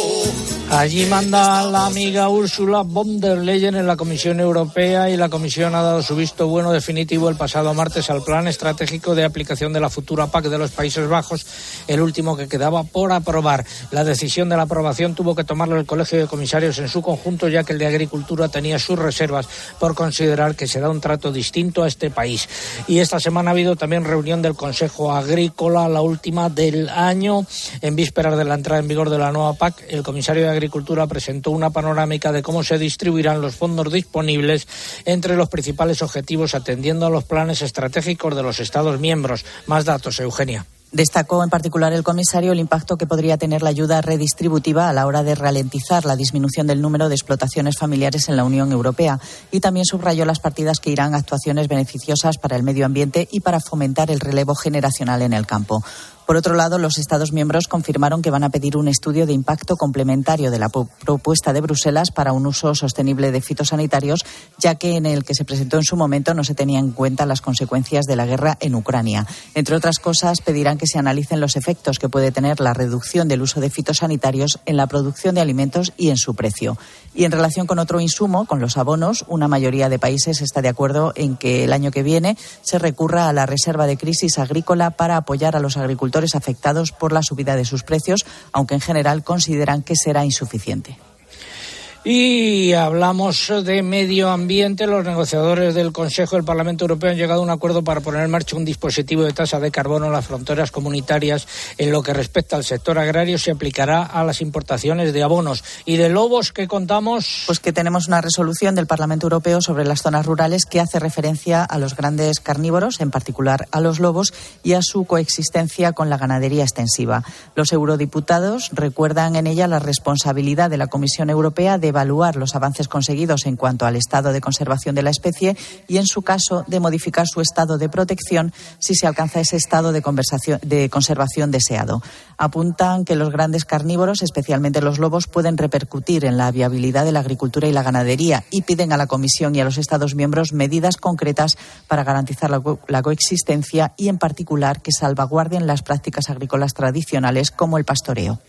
Allí manda la amiga Ursula von der Leyen en la Comisión Europea y la Comisión ha dado su visto bueno definitivo el pasado martes al plan estratégico de aplicación de la futura PAC de los Países Bajos, el último que quedaba por aprobar. La decisión de la aprobación tuvo que tomarlo el Colegio de Comisarios en su conjunto, ya que el de Agricultura tenía sus reservas por considerar que se da un trato distinto a este país. Y esta semana ha habido también reunión del Consejo Agrícola, la última del año. En vísperas de la entrada en vigor de la nueva PAC, el comisario de Agricultura presentó una panorámica de cómo se distribuirán los fondos disponibles entre los principales objetivos atendiendo a los planes estratégicos de los Estados miembros. Más datos, Eugenia. Destacó en particular el comisario el impacto que podría tener la ayuda redistributiva a la hora de ralentizar la disminución del número de explotaciones familiares en la Unión Europea y también subrayó las partidas que irán a actuaciones beneficiosas para el medio ambiente y para fomentar el relevo generacional en el campo. Por otro lado, los Estados miembros confirmaron que van a pedir un estudio de impacto complementario de la propuesta de Bruselas para un uso sostenible de fitosanitarios, ya que en el que se presentó en su momento no se tenían en cuenta las consecuencias de la guerra en Ucrania. Entre otras cosas, pedirán que se analicen los efectos que puede tener la reducción del uso de fitosanitarios en la producción de alimentos y en su precio. Y en relación con otro insumo, con los abonos, una mayoría de países está de acuerdo en que el año que viene se recurra a la reserva de crisis agrícola para apoyar a los agricultores afectados por la subida de sus precios, aunque en general consideran que será insuficiente. Y hablamos de medio ambiente. Los negociadores del Consejo del Parlamento Europeo han llegado a un acuerdo para poner en marcha un dispositivo de tasa de carbono en las fronteras comunitarias. En lo que respecta al sector agrario, se aplicará a las importaciones de abonos. Y de lobos que contamos. Pues que tenemos una resolución del Parlamento Europeo sobre las zonas rurales que hace referencia a los grandes carnívoros, en particular a los lobos, y a su coexistencia con la ganadería extensiva. Los eurodiputados recuerdan en ella la responsabilidad de la Comisión Europea de evaluar los avances conseguidos en cuanto al estado de conservación de la especie y, en su caso, de modificar su estado de protección si se alcanza ese estado de, de conservación deseado. Apuntan que los grandes carnívoros, especialmente los lobos, pueden repercutir en la viabilidad de la agricultura y la ganadería y piden a la Comisión y a los Estados miembros medidas concretas para garantizar la, coexistencia y, en particular, que salvaguarden las prácticas agrícolas tradicionales como el pastoreo.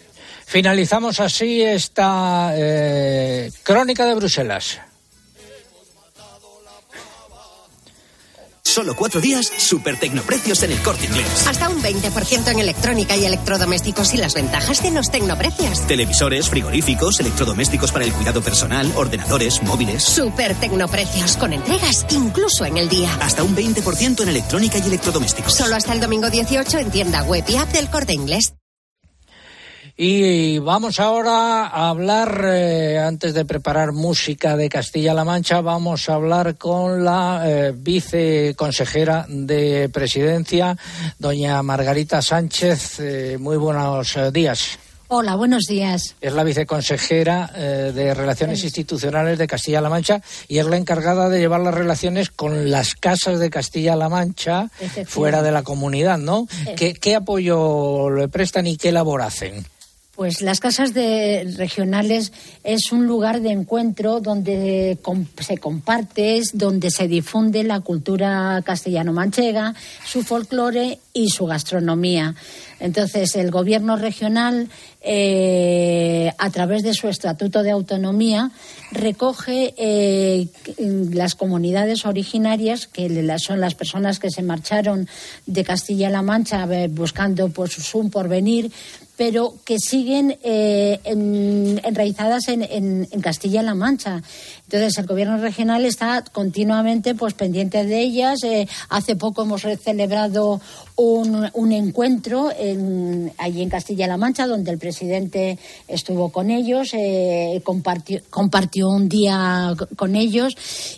Finalizamos así esta eh, crónica de Bruselas. Solo cuatro días, super tecnoprecios en el corte inglés. Hasta un 20% en electrónica y electrodomésticos y las ventajas de los tecnoprecios. Televisores, frigoríficos, electrodomésticos para el cuidado personal, ordenadores, móviles. Super tecnoprecios con entregas incluso en el día. Hasta un 20% en electrónica y electrodomésticos. Solo hasta el domingo 18 en tienda web y app del corte inglés. Y vamos ahora a hablar, eh, antes de preparar música de Castilla-La Mancha, vamos a hablar con la eh, viceconsejera de Presidencia, doña Margarita Sánchez. Eh, muy buenos días. Hola, buenos días. Es la viceconsejera de Relaciones Institucionales de Castilla-La Mancha y es la encargada de llevar las relaciones con las casas de Castilla-La Mancha fuera de la comunidad, ¿no? ¿Qué, ¿Qué, apoyo le prestan y qué labor hacen? Pues las casas de regionales es un lugar de encuentro donde se comparte, donde se difunde la cultura castellano-manchega, su folclore y su gastronomía. Entonces, el gobierno regional, eh, a través de su estatuto de autonomía, recoge eh, las comunidades originarias, que son las personas que se marcharon de Castilla-La Mancha buscando pues, su porvenir, pero que siguen eh, enraizadas en, Castilla-La Mancha. Entonces, el gobierno regional está continuamente pues, pendiente de ellas. Eh, hace poco hemos celebrado un, encuentro en, allí en Castilla-La Mancha, donde el presidente estuvo con ellos, eh, compartió, compartió un día con ellos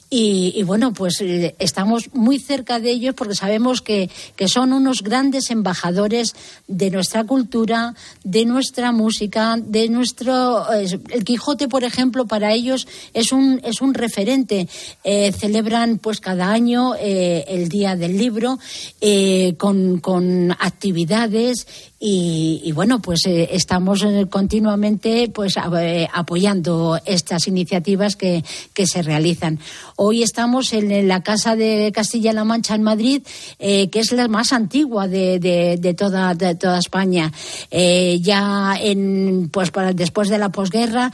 y, bueno, pues estamos muy cerca de ellos porque sabemos que, que son unos grandes embajadores de nuestra cultura, de nuestra música, de nuestro el Quijote, por ejemplo, para ellos es un es un referente. Eh, celebran pues cada año eh, el Día del Libro eh, con, con actividades y, bueno, pues estamos continuamente pues apoyando estas iniciativas que, que, se realizan. Hoy estamos en, la Casa de Castilla-La Mancha en Madrid, que es la más antigua de, de, toda, de toda España. ya en, pues para, después de la posguerra,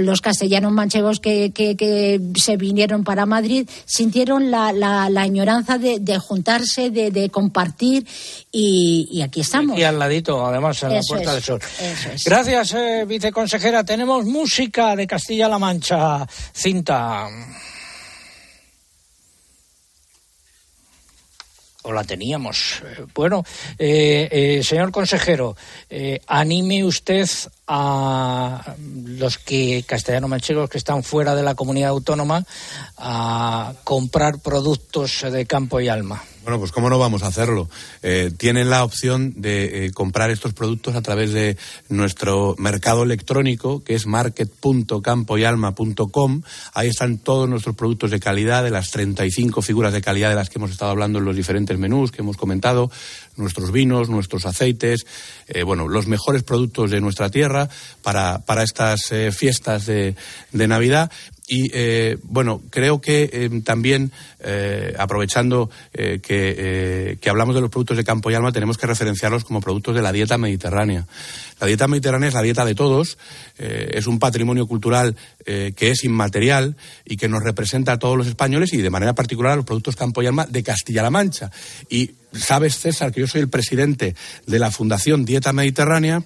los castellanos manchegos que, que, se vinieron para Madrid sintieron la, la, la añoranza de, juntarse, de, compartir y, y aquí estamos y al ladito, además, en la Puerta del Sol. Gracias, eh, viceconsejera. Tenemos música de Castilla-La Mancha. Cinta. o la teníamos. Bueno, eh, eh, señor consejero, anime usted a los que castellano-manchegos que están fuera de la comunidad autónoma a comprar productos de campo y alma. Bueno, pues cómo no vamos a hacerlo. Eh, tienen la opción de eh, comprar estos productos a través de nuestro mercado electrónico, que es market.campoyalma.com. Ahí están todos nuestros productos de calidad, de las 35 figuras de calidad de las que hemos estado hablando en los diferentes menús que hemos comentado, nuestros vinos, nuestros aceites, eh, bueno, los mejores productos de nuestra tierra para, para estas fiestas de, de Navidad. Y eh, bueno, creo que eh, también, eh, aprovechando que, que, hablamos de los productos de campo y alma, tenemos que referenciarlos como productos de la dieta mediterránea. La dieta mediterránea es la dieta de todos, es un patrimonio cultural que es inmaterial y que nos representa a todos los españoles y de manera particular a los productos campo y alma de Castilla-La Mancha. Y sabes, César, que yo soy el presidente de la Fundación Dieta Mediterránea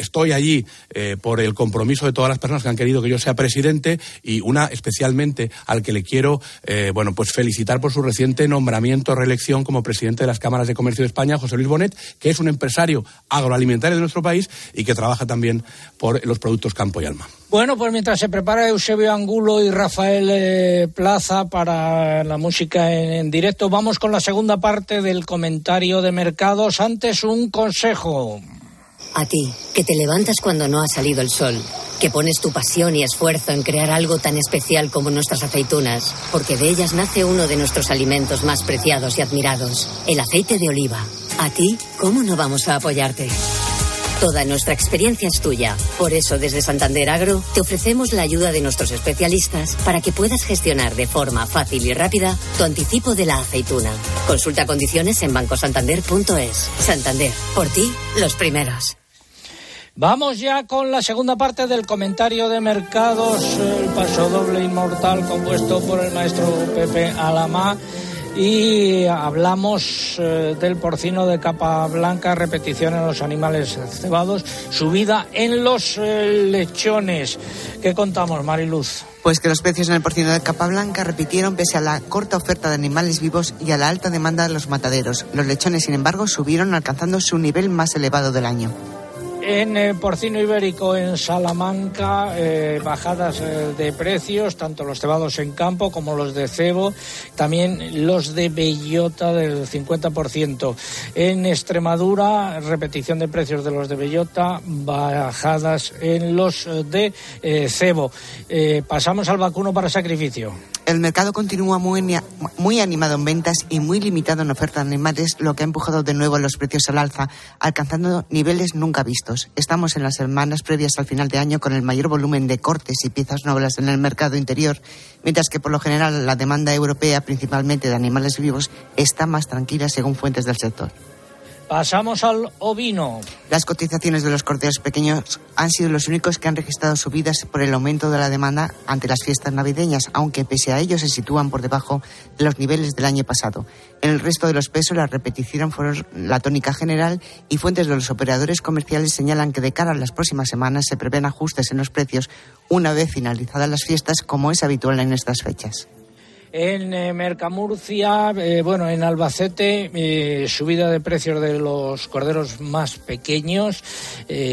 estoy allí eh, por el compromiso de todas las personas que han querido que yo sea presidente y una especialmente al que le quiero eh, bueno pues felicitar por su reciente nombramiento reelección como presidente de las cámaras de comercio de España José Luis Bonet que es un empresario agroalimentario de nuestro país y que trabaja también por los productos campo y alma. Bueno, pues mientras se prepara Eusebio Angulo y Rafael eh, Plaza para la música en, directo, vamos con la segunda parte del comentario de mercados. Antes un consejo. A ti, que te levantas cuando no ha salido el sol que pones tu pasión y esfuerzo en crear algo tan especial como nuestras aceitunas, porque de ellas nace uno de nuestros alimentos más preciados y admirados, el aceite de oliva. A ti, ¿cómo no vamos a apoyarte? Toda nuestra experiencia es tuya. Por eso, desde Santander Agro, te ofrecemos la ayuda de nuestros especialistas para que puedas gestionar de forma fácil y rápida tu anticipo de la aceituna. Consulta condiciones en bancosantander.es. Santander, por ti, los primeros. Vamos ya con la segunda parte del comentario de mercados, el paso doble inmortal compuesto por el maestro Pepe Alamá y hablamos eh, del porcino de capa blanca, repetición en los animales cebados, subida en los eh, lechones. ¿Qué contamos, Mariluz? Pues que los precios en el porcino de capa blanca repitieron pese a la corta oferta de animales vivos y a la alta demanda de los mataderos. Los lechones, sin embargo, subieron alcanzando su nivel más elevado del año. En eh, porcino ibérico en Salamanca, eh, bajadas eh, de precios, tanto los cebados en campo como los de cebo, también los de bellota del 50%. En Extremadura, repetición de precios de los de bellota, bajadas en los de cebo. pasamos al vacuno para sacrificio. El mercado continúa muy, animado en ventas y muy limitado en oferta de animales, lo que ha empujado de nuevo los precios al alza, alcanzando niveles nunca vistos. Estamos en las semanas previas al final de año con el mayor volumen de cortes y piezas nobles en el mercado interior, mientras que por lo general la demanda europea, principalmente de animales vivos, está más tranquila según fuentes del sector. Pasamos al ovino. Las cotizaciones de los corderos pequeños han sido los únicos que han registrado subidas por el aumento de la demanda ante las fiestas navideñas, aunque pese a ello se sitúan por debajo de los niveles del año pasado. En el resto de los pesos, la repetición fueron la tónica general y fuentes de los operadores comerciales señalan que de cara a las próximas semanas se prevén ajustes en los precios una vez finalizadas las fiestas, como es habitual en estas fechas. En eh, Mercamurcia, eh, bueno, en Albacete, eh, subida de precios de los corderos más pequeños,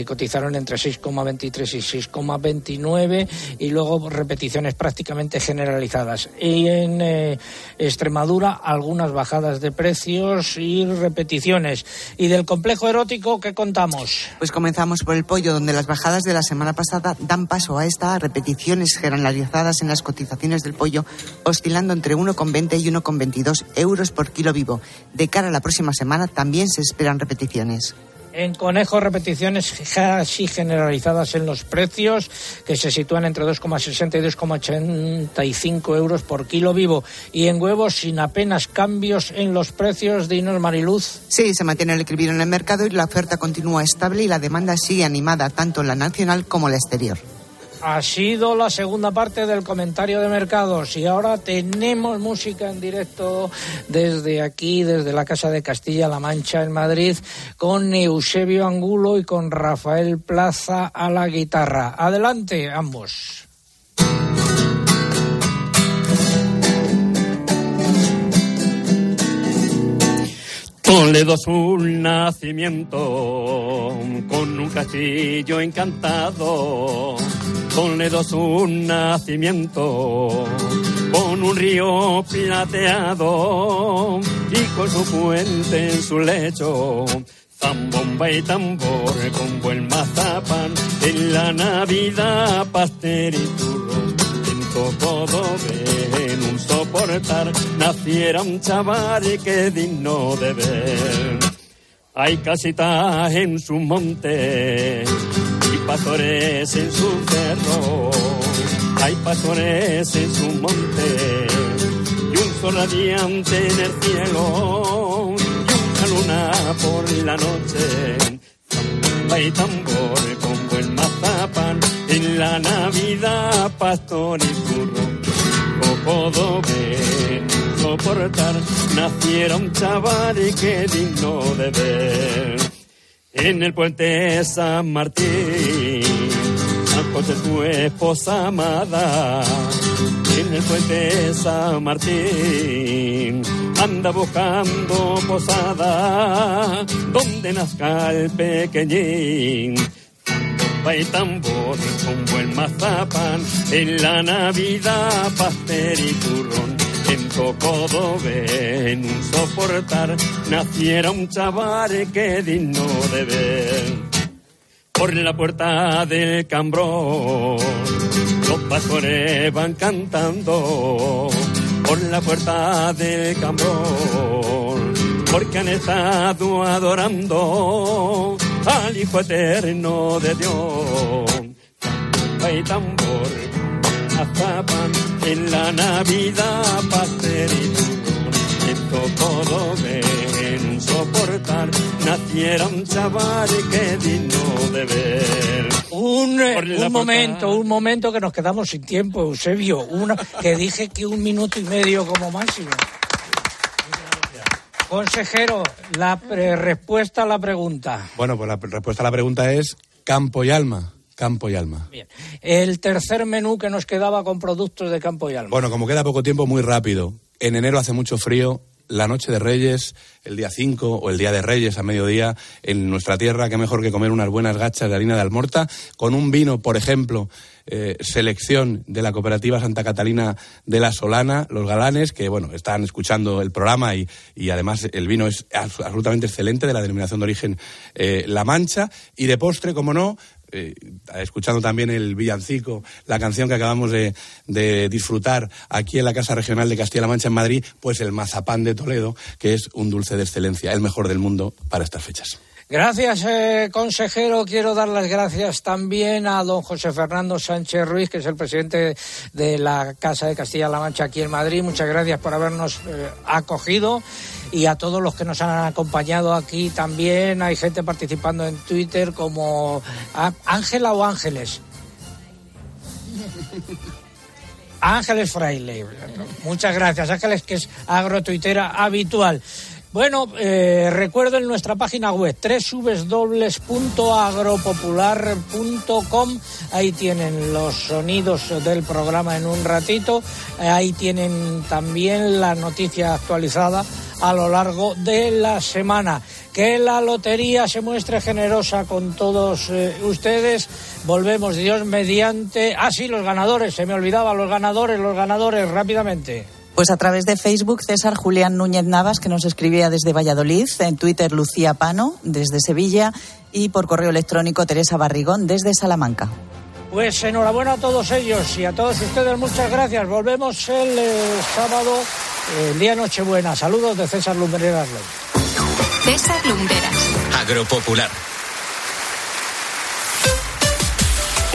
cotizaron entre 6,23 y 6,29 y luego repeticiones prácticamente generalizadas. Y en Extremadura, algunas bajadas de precios y repeticiones. ¿Y del complejo erótico qué contamos? Pues comenzamos por el pollo, donde las bajadas de la semana pasada dan paso a esta repeticiones generalizadas en las cotizaciones del pollo, oscilando entre 1,20 y 1,22 euros por kilo vivo. De cara a la próxima semana también se esperan repeticiones. En conejo, repeticiones casi generalizadas en los precios, que se sitúan entre 2,60 y 2,85 euros por kilo vivo. Y en huevos, sin apenas cambios en los precios. Dinos, Mariluz. Sí, se mantiene el equilibrio en el mercado y la oferta continúa estable y la demanda sigue animada, tanto en la nacional como en la exterior. Ha sido la segunda parte del comentario de mercados y ahora tenemos música en directo desde aquí, desde la Casa de Castilla-La Mancha en Madrid, con Eusebio Angulo y con Rafael Plaza a la guitarra. Adelante, ambos. Toledo su nacimiento con un castillo encantado Toledo su nacimiento con un río plateado y con su puente en su lecho. Zambomba y tambor con buen mazapán en la Navidad pastel y turro en todo en un soportar naciera un chaval que digno de ver. Hay casitas en su monte pastores en su cerro, hay pastores en su monte, y un sol radiante en el cielo, y una luna por la noche. Hay tambor con buen mazapán, en la Navidad pastor y burro, o ven soportar, naciera un chaval y que digno de ver en el puente San Martín. José tu esposa amada, en el puente San Martín. Anda buscando posada, donde nazca el pequeñín. Y tambor con buen mazapán, en la Navidad pastel y turrón en Cocodo en un soportar naciera un chaval que digno de ver. por la puerta del cambrón. Los pastores van cantando por la puerta del cambrón, porque han estado adorando al Hijo Eterno de Dios. Zamba y tambor, en la Navidad pastelito, esto todo ven soportar, naciera un chaval que digno de ver. Un, un momento, un momento que nos quedamos sin tiempo, Eusebio. Una, que dije que un minuto y medio como máximo. Consejero, la pre- respuesta a la pregunta. Bueno, pues la respuesta a la pregunta es campo y alma. Campo y alma. El tercer menú que nos quedaba con productos de campo y alma. Bueno, como queda poco tiempo, muy rápido. En enero hace mucho frío. La noche de Reyes, el día 5 o el día de Reyes a mediodía, en nuestra tierra, qué mejor que comer unas buenas gachas de harina de almorta con un vino, por ejemplo, eh, selección de la cooperativa Santa Catalina de la Solana, los galanes, que bueno, están escuchando el programa y, y además el vino es abs- absolutamente excelente de la denominación de origen eh, La Mancha. Y de postre, como no, eh, escuchando también el villancico, la canción que acabamos de, de disfrutar aquí en la Casa Regional de Castilla-La Mancha en Madrid, pues el mazapán de Toledo, que es un dulce de excelencia, el mejor del mundo para estas fechas. Gracias, eh, consejero. Quiero dar las gracias también a don José Fernando Sánchez Ruiz, que es el presidente de la Casa de Castilla-La Mancha aquí en Madrid. Muchas gracias por habernos eh, acogido y a todos los que nos han acompañado aquí también. Hay gente participando en Twitter como Ángela o Ángeles. Ángeles Fraile. Muchas gracias, Ángeles, que es agrotuitera habitual. Bueno, eh, recuerdo en nuestra página web www.agropopular.com. Ahí tienen los sonidos del programa en un ratito. Eh, Ahí tienen también la noticia actualizada a lo largo de la semana. Que la lotería se muestre generosa con todos eh, ustedes. Volvemos, Dios mediante. Ah, sí, los ganadores, se me olvidaba, los ganadores, los ganadores, rápidamente. Pues a través de Facebook, César Julián Núñez Navas, que nos escribía desde Valladolid, en Twitter, Lucía Pano, desde Sevilla, y por correo electrónico, Teresa Barrigón, desde Salamanca. Pues enhorabuena a todos ellos y a todos ustedes, muchas gracias. Volvemos el eh, sábado, eh, el día Nochebuena. Saludos de César Lumbreras López. César Lumberas. Agropopular.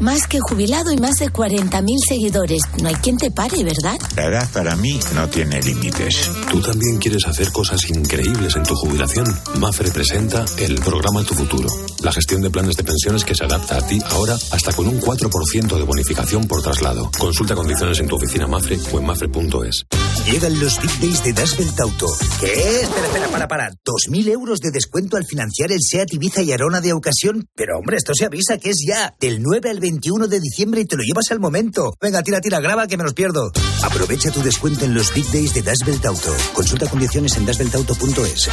Más que jubilado y más de 40.000 seguidores. No hay quien te pare, ¿verdad? La edad para mí no tiene límites. ¿Tú también quieres hacer cosas increíbles en tu jubilación? Mafre presenta el programa Tu Futuro, la gestión de planes de pensiones que se adapta a ti ahora hasta con un 4% de bonificación por traslado. Consulta condiciones en tu oficina Mafre o en mafre.es. Llegan los Big Days de Das Auto. ¿Qué? Espera, espera, para, para. ¿2.000 euros de descuento al financiar el SEAT Ibiza y Arona de ocasión? Pero hombre, esto se avisa que es ya. Del 9 al 21 de diciembre y te lo llevas al momento. Venga, tira, tira, graba que me los pierdo. Aprovecha tu descuento en los Big Days de Das Belt Auto. Consulta condiciones en dasbeltauto.es.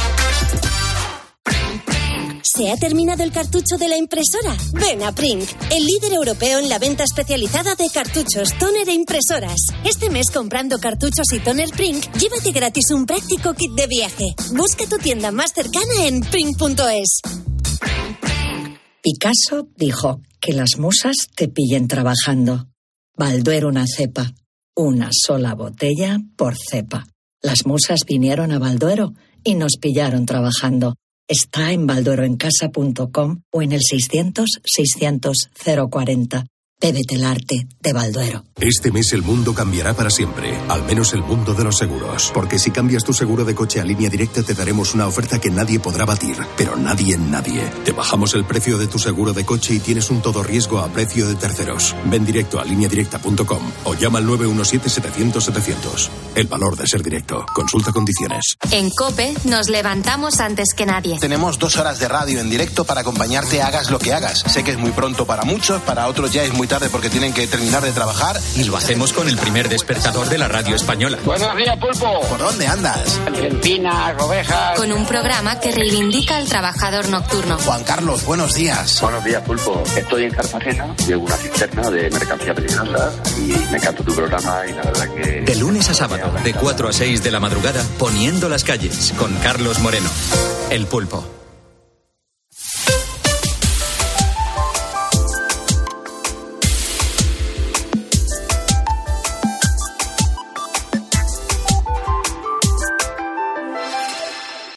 ¿Se ha terminado el cartucho de la impresora? Ven a Prink, el líder europeo en la venta especializada de cartuchos, toner e impresoras. Este mes comprando cartuchos y toner Prink, llévate gratis un práctico kit de viaje. Busca tu tienda más cercana en prink.es. Picasso dijo que las musas te pillen trabajando. Balduero una cepa, una sola botella por cepa. Las musas vinieron a Balduero y nos pillaron trabajando. Está en baldueroencasa.com o en el 600 600 040. Bébete el arte de Balduero. Este mes el mundo cambiará para siempre, al menos el mundo de los seguros. Porque si cambias tu seguro de coche a línea directa te daremos una oferta que nadie podrá batir, pero nadie en nadie. Te bajamos el precio de tu seguro de coche y tienes un todo riesgo a precio de terceros. Ven directo a lineadirecta.com o llama al 917-700-700. El valor de ser directo. Consulta condiciones. En Cope nos levantamos antes que nadie. Tenemos dos horas de radio en directo para acompañarte hagas lo que hagas. Sé que es muy pronto para muchos, para otros ya es muy tarde porque tienen que terminar de trabajar. Y lo hacemos con el primer despertador de la radio española. Buenos días, Pulpo. ¿Por dónde andas? Argentina, ovejas. Con un programa que reivindica al trabajador nocturno. Juan Carlos, buenos días. Buenos días, Pulpo. Estoy en Cartagena, llevo una cisterna de mercancía peligrosa y me encanta tu programa y la verdad que... De lunes a sábado, de 4 a 6 de la madrugada, poniendo las calles, con Carlos Moreno. El Pulpo.